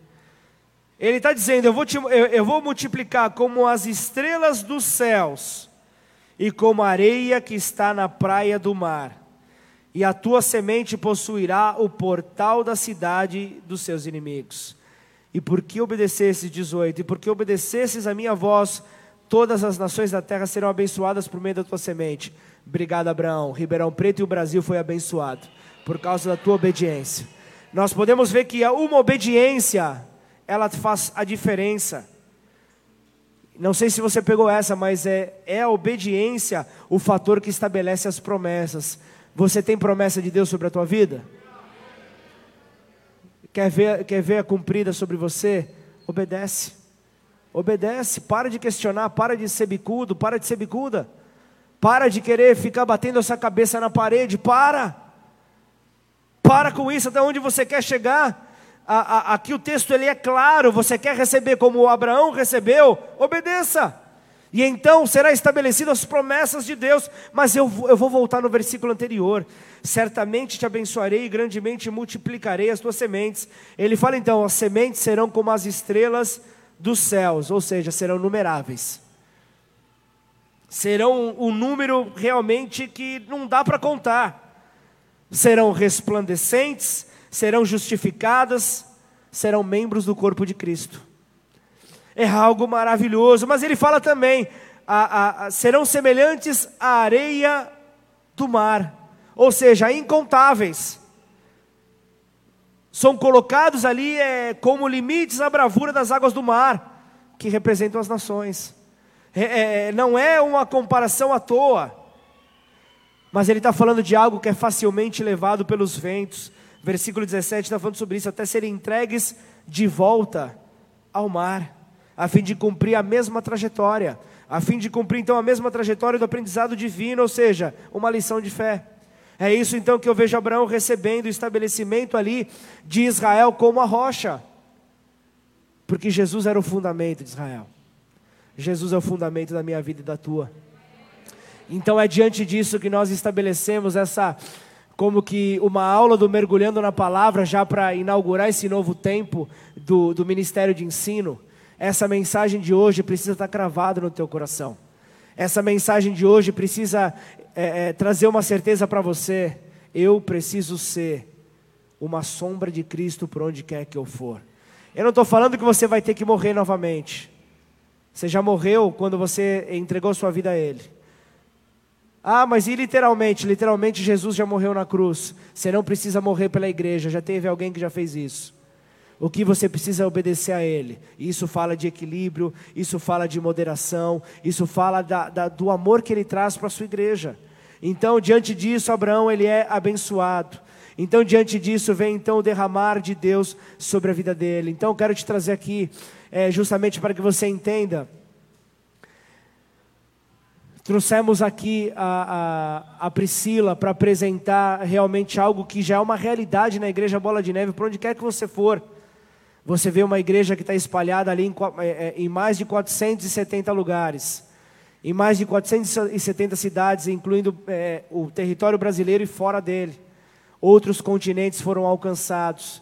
Ele está dizendo: eu vou, te, eu, eu vou multiplicar como as estrelas dos céus e como a areia que está na praia do mar e a tua semente possuirá o portal da cidade dos seus inimigos. E porque obedecesses, 18, e porque obedecesses a minha voz, todas as nações da terra serão abençoadas por meio da tua semente. Obrigado, Abraão. Ribeirão Preto e o Brasil foi abençoado por causa da tua obediência. Nós podemos ver que uma obediência, ela faz a diferença. Não sei se você pegou essa, mas é, é a obediência o fator que estabelece as promessas. Você tem promessa de Deus sobre a tua vida? Quer ver, quer ver a cumprida sobre você? Obedece. Obedece. Para de questionar, para de ser bicudo, para de ser bicuda. Para de querer ficar batendo essa cabeça na parede. Para. Para com isso, até onde você quer chegar. Aqui o texto ele é claro. Você quer receber como Abraão recebeu? Obedeça. E então será estabelecidas as promessas de Deus. Mas eu, eu vou voltar no versículo anterior. Certamente te abençoarei e grandemente multiplicarei as tuas sementes. Ele fala então: as sementes serão como as estrelas dos céus, ou seja, serão numeráveis. Serão um número realmente que não dá para contar. Serão resplandecentes, serão justificadas, serão membros do corpo de Cristo é algo maravilhoso. Mas ele fala também: a, a, a, serão semelhantes à areia do mar, ou seja, incontáveis. São colocados ali é, como limites à bravura das águas do mar, que representam as nações. É, é, não é uma comparação à toa, mas ele está falando de algo que é facilmente levado pelos ventos. Versículo 17 está falando sobre isso, até serem entregues de volta ao mar a fim de cumprir a mesma trajetória, a fim de cumprir então a mesma trajetória do aprendizado divino, ou seja, uma lição de fé. É isso então que eu vejo Abraão recebendo o estabelecimento ali de Israel como a rocha, porque Jesus era o fundamento de Israel. Jesus é o fundamento da minha vida e da tua. Então é diante disso que nós estabelecemos essa como que uma aula do mergulhando na palavra já para inaugurar esse novo tempo do, do ministério de ensino. Essa mensagem de hoje precisa estar cravada no teu coração. Essa mensagem de hoje precisa é, é, trazer uma certeza para você. Eu preciso ser uma sombra de Cristo por onde quer que eu for. Eu não estou falando que você vai ter que morrer novamente. Você já morreu quando você entregou sua vida a Ele. Ah, mas e literalmente? Literalmente Jesus já morreu na cruz. Você não precisa morrer pela igreja, já teve alguém que já fez isso. O que você precisa é obedecer a Ele. Isso fala de equilíbrio, isso fala de moderação, isso fala da, da, do amor que Ele traz para a sua igreja. Então, diante disso, Abraão ele é abençoado. Então, diante disso, vem então o derramar de Deus sobre a vida dele. Então, quero te trazer aqui, é, justamente para que você entenda. Trouxemos aqui a, a, a Priscila para apresentar realmente algo que já é uma realidade na igreja Bola de Neve, por onde quer que você for. Você vê uma igreja que está espalhada ali em, é, é, em mais de 470 lugares em mais de 470 cidades, incluindo é, o território brasileiro e fora dele. Outros continentes foram alcançados.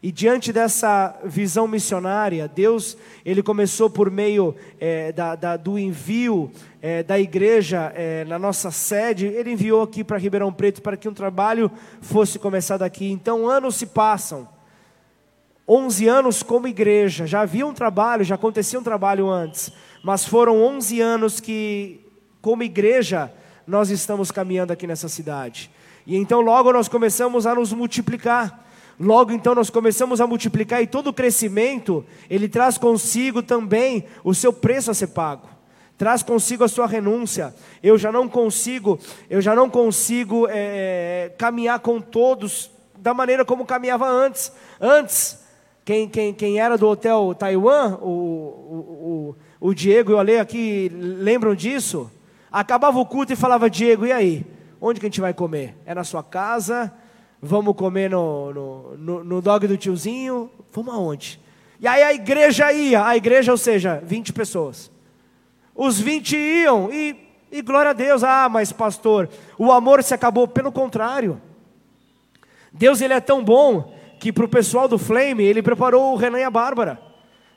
E diante dessa visão missionária, Deus ele começou por meio é, da, da, do envio é, da igreja é, na nossa sede, ele enviou aqui para Ribeirão Preto para que um trabalho fosse começado aqui. Então anos se passam, 11 anos como igreja, já havia um trabalho, já acontecia um trabalho antes, mas foram 11 anos que, como igreja, nós estamos caminhando aqui nessa cidade. E então logo nós começamos a nos multiplicar. Logo então nós começamos a multiplicar e todo o crescimento, ele traz consigo também o seu preço a ser pago. Traz consigo a sua renúncia. Eu já não consigo, eu já não consigo é, caminhar com todos da maneira como caminhava antes. Antes, quem, quem, quem era do hotel Taiwan, o, o, o Diego e o Ale aqui lembram disso? Acabava o culto e falava, Diego, e aí? Onde que a gente vai comer? É na sua casa? Vamos comer no, no, no, no dog do tiozinho? Vamos aonde? E aí a igreja ia, a igreja, ou seja, 20 pessoas. Os 20 iam e, e glória a Deus, ah, mas pastor, o amor se acabou. Pelo contrário, Deus ele é tão bom que para o pessoal do Flame, ele preparou o Renan e a Bárbara.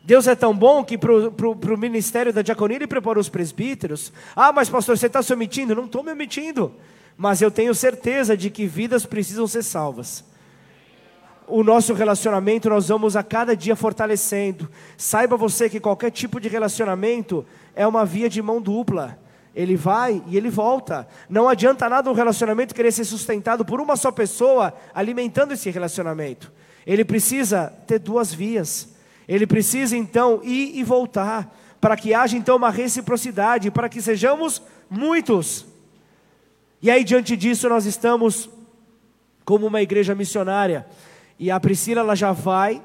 Deus é tão bom que para o ministério da diaconia ele preparou os presbíteros. Ah, mas pastor, você está se omitindo? Não estou me omitindo. Mas eu tenho certeza de que vidas precisam ser salvas. O nosso relacionamento nós vamos a cada dia fortalecendo. Saiba você que qualquer tipo de relacionamento é uma via de mão dupla. Ele vai e ele volta. Não adianta nada um relacionamento querer ser sustentado por uma só pessoa alimentando esse relacionamento. Ele precisa ter duas vias. Ele precisa então ir e voltar, para que haja então uma reciprocidade, para que sejamos muitos. E aí, diante disso, nós estamos como uma igreja missionária. E a Priscila ela já vai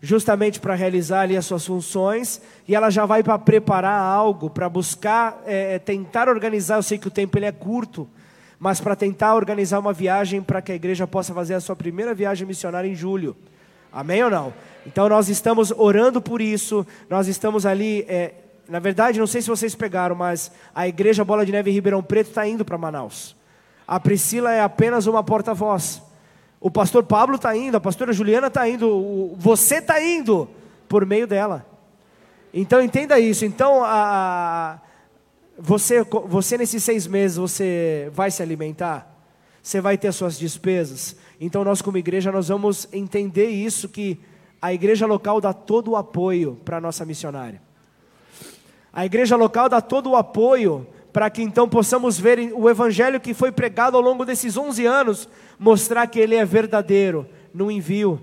justamente para realizar ali as suas funções e ela já vai para preparar algo, para buscar, é, tentar organizar. Eu sei que o tempo ele é curto, mas para tentar organizar uma viagem para que a igreja possa fazer a sua primeira viagem missionária em julho. Amém ou não? Então nós estamos orando por isso, nós estamos ali. É, na verdade, não sei se vocês pegaram, mas a igreja Bola de Neve Ribeirão Preto está indo para Manaus. A Priscila é apenas uma porta-voz. O pastor Pablo está indo, a pastora Juliana está indo, você está indo por meio dela. Então entenda isso. Então a, você, você nesses seis meses você vai se alimentar, você vai ter suas despesas. Então nós como igreja nós vamos entender isso que a igreja local dá todo o apoio para a nossa missionária. A igreja local dá todo o apoio para que então possamos ver o evangelho que foi pregado ao longo desses 11 anos, mostrar que ele é verdadeiro no envio.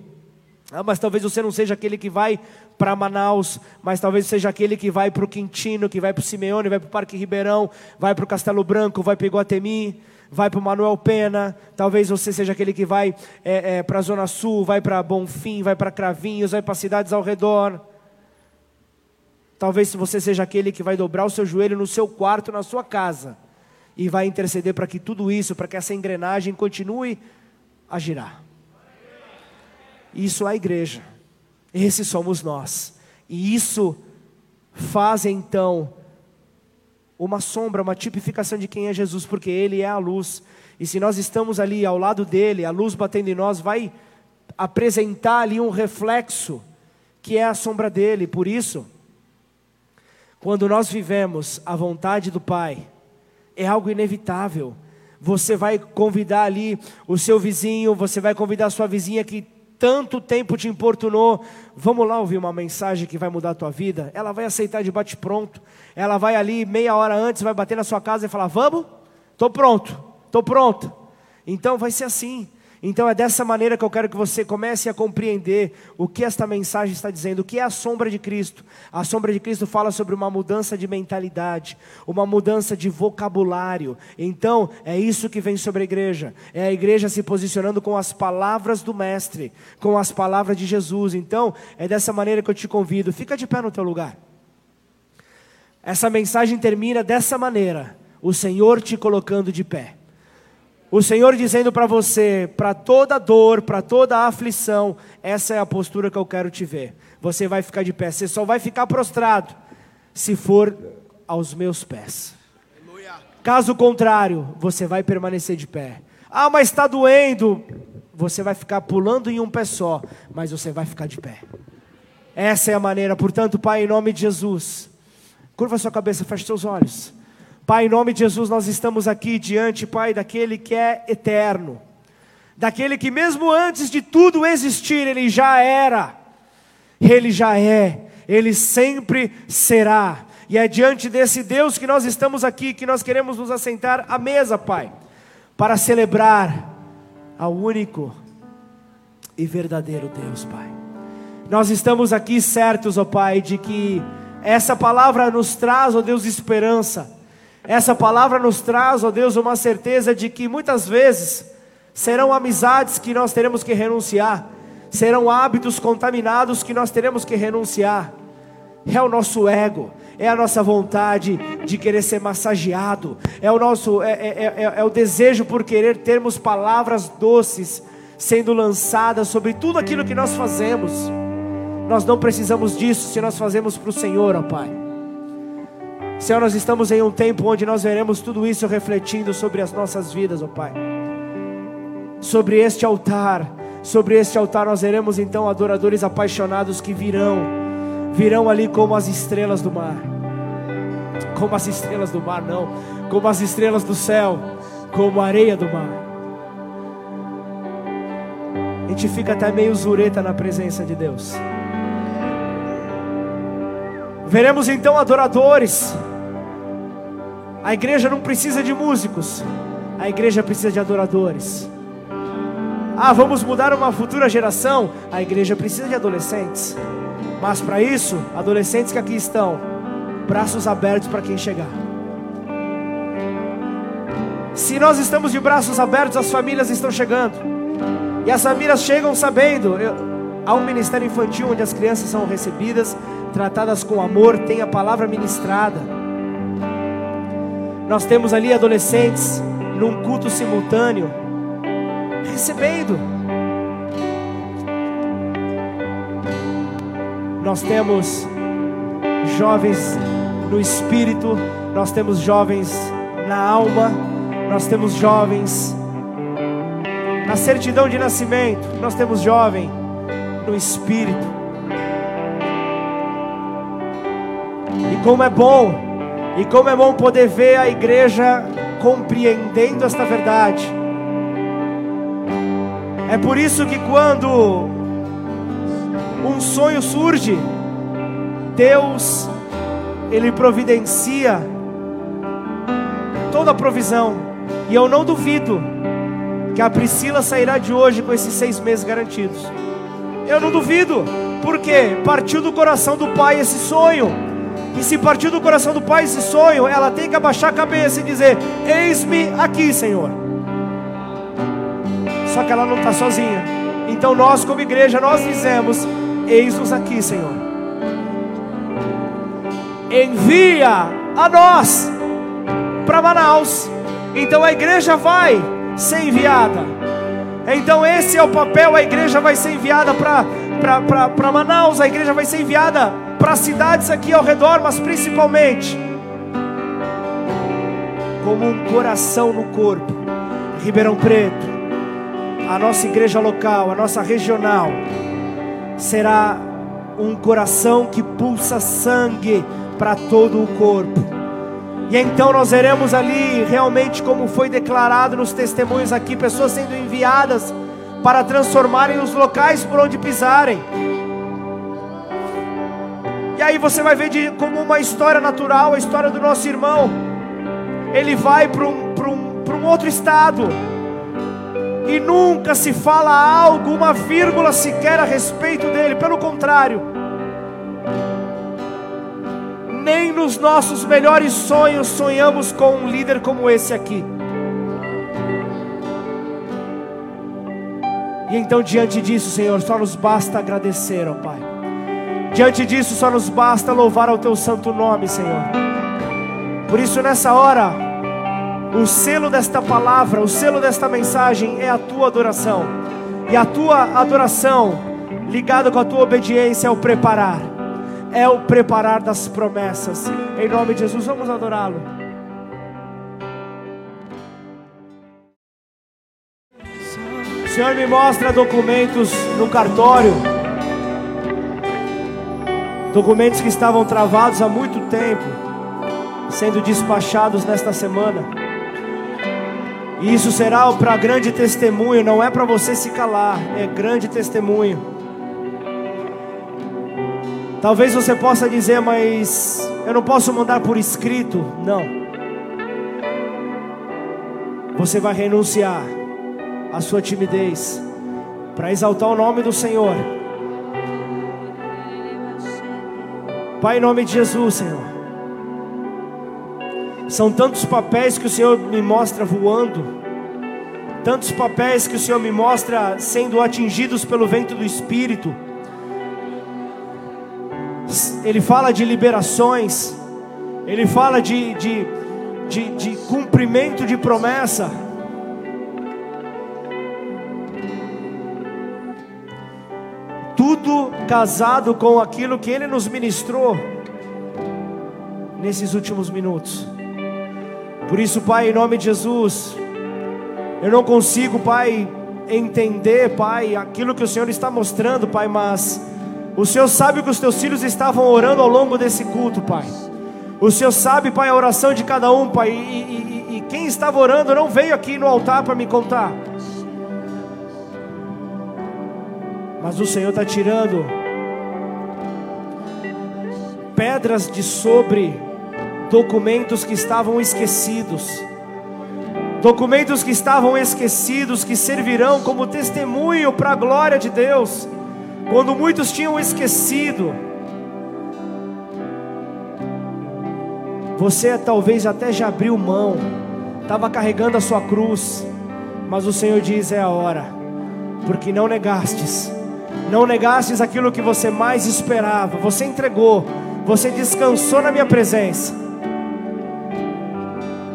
Ah, mas talvez você não seja aquele que vai para Manaus, mas talvez seja aquele que vai para o Quintino, que vai para o Simeone, vai para o Parque Ribeirão, vai para o Castelo Branco, vai para Iguatemi vai para o Manuel Pena, talvez você seja aquele que vai é, é, para a Zona Sul, vai para Bonfim, vai para Cravinhos, vai para cidades ao redor. Talvez você seja aquele que vai dobrar o seu joelho no seu quarto, na sua casa, e vai interceder para que tudo isso, para que essa engrenagem continue a girar. Isso é a igreja, esse somos nós, e isso faz então uma sombra, uma tipificação de quem é Jesus, porque Ele é a luz. E se nós estamos ali ao lado dele, a luz batendo em nós, vai apresentar ali um reflexo que é a sombra dele. Por isso, quando nós vivemos a vontade do Pai, é algo inevitável. Você vai convidar ali o seu vizinho, você vai convidar a sua vizinha que tanto tempo te importunou, vamos lá ouvir uma mensagem que vai mudar a tua vida? Ela vai aceitar de bate-pronto, ela vai ali meia hora antes, vai bater na sua casa e falar: Vamos? Estou pronto, estou pronto. Então vai ser assim. Então é dessa maneira que eu quero que você comece a compreender o que esta mensagem está dizendo, o que é a sombra de Cristo. A sombra de Cristo fala sobre uma mudança de mentalidade, uma mudança de vocabulário. Então é isso que vem sobre a igreja. É a igreja se posicionando com as palavras do Mestre, com as palavras de Jesus. Então é dessa maneira que eu te convido. Fica de pé no teu lugar. Essa mensagem termina dessa maneira: o Senhor te colocando de pé. O Senhor dizendo para você, para toda dor, para toda aflição, essa é a postura que eu quero te ver. Você vai ficar de pé, você só vai ficar prostrado se for aos meus pés. Caso contrário, você vai permanecer de pé. Ah, mas está doendo. Você vai ficar pulando em um pé só, mas você vai ficar de pé. Essa é a maneira. Portanto, Pai, em nome de Jesus, curva sua cabeça, feche seus olhos. Pai, em nome de Jesus, nós estamos aqui diante, Pai, daquele que é eterno, daquele que, mesmo antes de tudo existir, ele já era, ele já é, ele sempre será. E é diante desse Deus que nós estamos aqui, que nós queremos nos assentar à mesa, Pai, para celebrar ao único e verdadeiro Deus, Pai. Nós estamos aqui certos, ó Pai, de que essa palavra nos traz, ó Deus, esperança essa palavra nos traz, ó Deus, uma certeza de que muitas vezes serão amizades que nós teremos que renunciar, serão hábitos contaminados que nós teremos que renunciar. É o nosso ego, é a nossa vontade de querer ser massageado, é o nosso é, é, é, é o desejo por querer termos palavras doces sendo lançadas sobre tudo aquilo que nós fazemos. Nós não precisamos disso se nós fazemos para o Senhor, ó Pai. Senhor, nós estamos em um tempo onde nós veremos tudo isso refletindo sobre as nossas vidas, ó oh Pai. Sobre este altar, sobre este altar nós veremos então adoradores apaixonados que virão, virão ali como as estrelas do mar. Como as estrelas do mar, não, como as estrelas do céu, como a areia do mar. A gente fica até meio zureta na presença de Deus. Veremos então adoradores. A igreja não precisa de músicos, a igreja precisa de adoradores. Ah, vamos mudar uma futura geração? A igreja precisa de adolescentes. Mas para isso, adolescentes que aqui estão, braços abertos para quem chegar. Se nós estamos de braços abertos, as famílias estão chegando. E as famílias chegam sabendo. Eu, há um ministério infantil onde as crianças são recebidas, tratadas com amor, tem a palavra ministrada. Nós temos ali adolescentes num culto simultâneo, recebendo. Nós temos jovens no espírito, nós temos jovens na alma, nós temos jovens na certidão de nascimento, nós temos jovem no espírito. Como é bom, e como é bom poder ver a igreja compreendendo esta verdade. É por isso que quando um sonho surge, Deus ele providencia toda a provisão. E eu não duvido que a Priscila sairá de hoje com esses seis meses garantidos. Eu não duvido, porque partiu do coração do pai esse sonho. E se partir do coração do pai esse sonho, ela tem que abaixar a cabeça e dizer: Eis-me aqui, Senhor. Só que ela não está sozinha. Então nós, como igreja, nós dizemos: Eis-nos aqui, Senhor. Envia a nós para Manaus. Então a igreja vai ser enviada. Então esse é o papel, a igreja vai ser enviada para Manaus, a igreja vai ser enviada para as cidades aqui ao redor, mas principalmente como um coração no corpo. Ribeirão Preto, a nossa igreja local, a nossa regional, será um coração que pulsa sangue para todo o corpo. E então nós veremos ali realmente como foi declarado nos testemunhos aqui, pessoas sendo enviadas para transformarem os locais por onde pisarem. E aí você vai ver de, como uma história natural, a história do nosso irmão. Ele vai para um, um, um outro estado. E nunca se fala algo, uma vírgula sequer a respeito dele, pelo contrário. Nem nos nossos melhores sonhos sonhamos com um líder como esse aqui. E então, diante disso, Senhor, só nos basta agradecer, ó Pai. Diante disso, só nos basta louvar ao Teu santo nome, Senhor. Por isso, nessa hora, o selo desta palavra, o selo desta mensagem é a Tua adoração. E a Tua adoração, ligada com a Tua obediência, é o preparar. É o preparar das promessas. Em nome de Jesus, vamos adorá-lo. Senhor me mostra documentos no cartório, documentos que estavam travados há muito tempo, sendo despachados nesta semana. E isso será para grande testemunho, não é para você se calar, é grande testemunho. Talvez você possa dizer, mas eu não posso mandar por escrito. Não. Você vai renunciar a sua timidez, para exaltar o nome do Senhor. Pai, em nome de Jesus, Senhor. São tantos papéis que o Senhor me mostra voando, tantos papéis que o Senhor me mostra sendo atingidos pelo vento do Espírito. Ele fala de liberações, ele fala de, de, de, de cumprimento de promessa. Tudo casado com aquilo que Ele nos ministrou nesses últimos minutos. Por isso, Pai, em nome de Jesus, eu não consigo, Pai, entender, Pai, aquilo que o Senhor está mostrando, Pai, mas o Senhor sabe que os teus filhos estavam orando ao longo desse culto, Pai. O Senhor sabe, Pai, a oração de cada um, Pai, e, e, e quem estava orando não veio aqui no altar para me contar. Mas o Senhor está tirando pedras de sobre documentos que estavam esquecidos. Documentos que estavam esquecidos, que servirão como testemunho para a glória de Deus, quando muitos tinham esquecido. Você talvez até já abriu mão, estava carregando a sua cruz, mas o Senhor diz: é a hora, porque não negastes não negastes aquilo que você mais esperava, você entregou, você descansou na minha presença.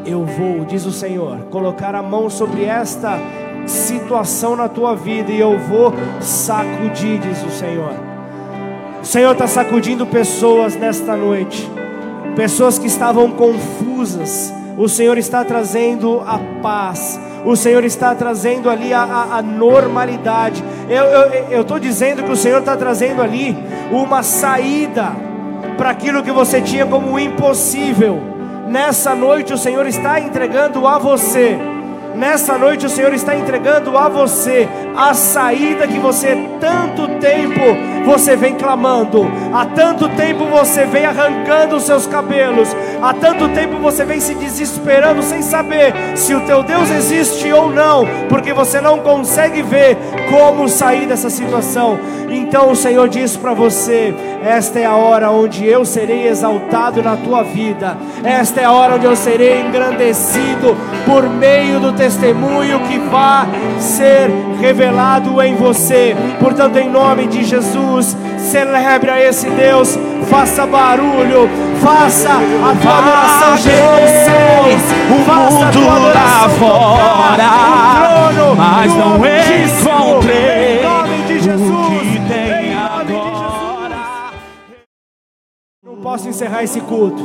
Eu vou, diz o Senhor, colocar a mão sobre esta situação na tua vida e eu vou sacudir, diz o Senhor. O Senhor está sacudindo pessoas nesta noite, pessoas que estavam confusas. O Senhor está trazendo a paz, o Senhor está trazendo ali a, a, a normalidade. Eu estou dizendo que o Senhor está trazendo ali uma saída para aquilo que você tinha como impossível. Nessa noite o Senhor está entregando a você. Nessa noite o Senhor está entregando a você a saída que você tanto tempo você vem clamando, há tanto tempo você vem arrancando os seus cabelos, há tanto tempo você vem se desesperando sem saber se o teu Deus existe ou não, porque você não consegue ver como sair dessa situação. Então o Senhor diz para você: esta é a hora onde eu serei exaltado na tua vida, esta é a hora onde eu serei engrandecido por meio do testemunho que vai ser revelado em você. Portanto, em nome de Jesus, celebre a esse Deus, faça barulho, faça a tua adoração cheia
o mundo lá fora, trono, mas não encontrei
nome de Jesus,
o que tem agora.
Não posso encerrar esse culto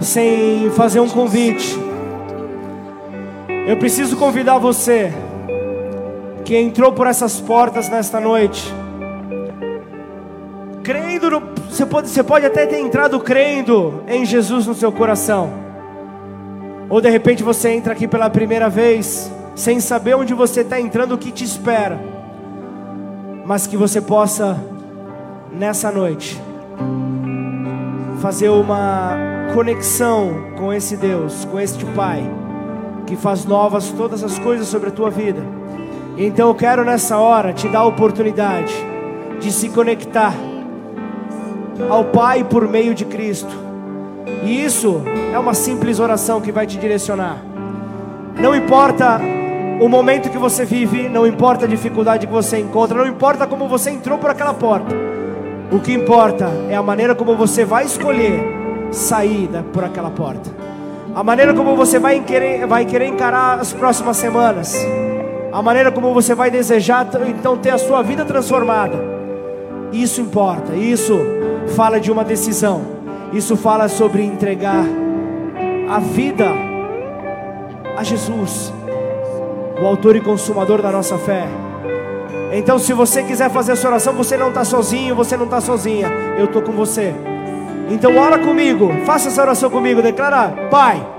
sem fazer um convite. Eu preciso convidar você que entrou por essas portas nesta noite, crendo, no, você, pode, você pode até ter entrado crendo em Jesus no seu coração, ou de repente você entra aqui pela primeira vez, sem saber onde você está entrando, o que te espera, mas que você possa, nessa noite, fazer uma conexão com esse Deus, com este Pai que faz novas todas as coisas sobre a tua vida. Então eu quero nessa hora te dar a oportunidade de se conectar ao Pai por meio de Cristo. E isso é uma simples oração que vai te direcionar. Não importa o momento que você vive, não importa a dificuldade que você encontra, não importa como você entrou por aquela porta. O que importa é a maneira como você vai escolher sair por aquela porta. A maneira como você vai querer, vai querer encarar as próximas semanas. A maneira como você vai desejar então ter a sua vida transformada. Isso importa. Isso fala de uma decisão. Isso fala sobre entregar a vida a Jesus, o autor e consumador da nossa fé. Então, se você quiser fazer essa oração, você não está sozinho, você não está sozinha. Eu estou com você. Então, ora comigo, faça essa oração comigo. Declara: Pai.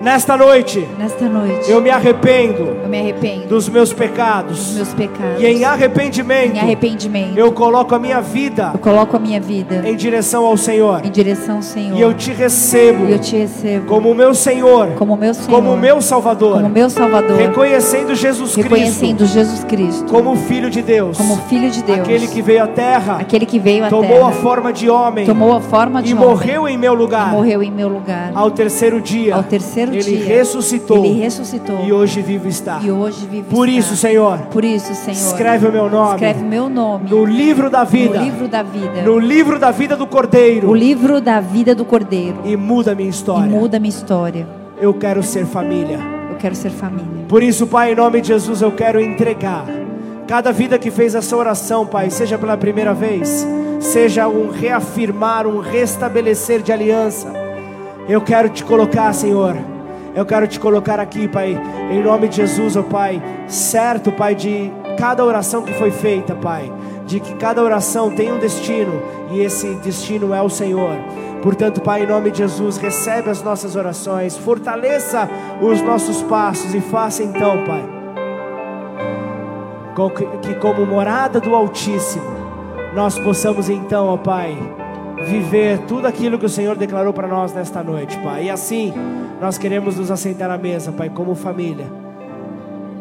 Nesta noite,
nesta noite,
eu me arrependo,
eu me arrependo
dos meus pecados,
dos meus pecados.
E em arrependimento,
em arrependimento,
eu coloco a minha vida,
eu coloco a minha vida
em direção ao Senhor,
em direção ao Senhor.
E eu te recebo,
eu te recebo
como meu Senhor,
como meu Senhor,
como meu Salvador,
como meu Salvador,
reconhecendo Jesus
reconhecendo
Cristo,
Jesus Cristo,
como Filho de Deus,
como Filho de Deus,
aquele que veio à Terra,
aquele que veio à
tomou
terra,
a forma de homem,
tomou a forma de
e
homem,
morreu em meu lugar,
morreu em meu lugar.
Ao terceiro dia,
ao terceiro
ele
dia,
ressuscitou ressuscitou.
Ele ressuscitou.
E hoje vivo está.
E hoje vivo
Por
está.
isso, Senhor.
Por isso, Senhor.
Escreve o meu nome.
Escreve meu nome.
No livro da vida.
No livro da vida.
No livro da vida do Cordeiro.
O livro da vida do Cordeiro.
E muda minha história.
E muda minha história.
Eu quero ser família.
Eu quero ser família.
Por isso, Pai, em nome de Jesus, eu quero entregar cada vida que fez essa oração, Pai, seja pela primeira vez, seja um reafirmar, um restabelecer de aliança. Eu quero te colocar, Senhor eu quero te colocar aqui, Pai, em nome de Jesus, ó oh, Pai, certo, Pai, de cada oração que foi feita, Pai, de que cada oração tem um destino e esse destino é o Senhor. Portanto, Pai, em nome de Jesus, recebe as nossas orações, fortaleça os nossos passos e faça então, Pai, que como morada do Altíssimo, nós possamos então, ó Pai, viver tudo aquilo que o Senhor declarou para nós nesta noite, Pai. E assim, nós queremos nos assentar à mesa, Pai, como família,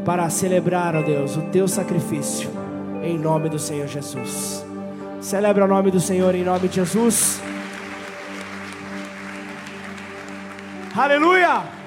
para celebrar, ó Deus, o teu sacrifício, em nome do Senhor Jesus. Celebra o nome do Senhor em nome de Jesus. Aleluia!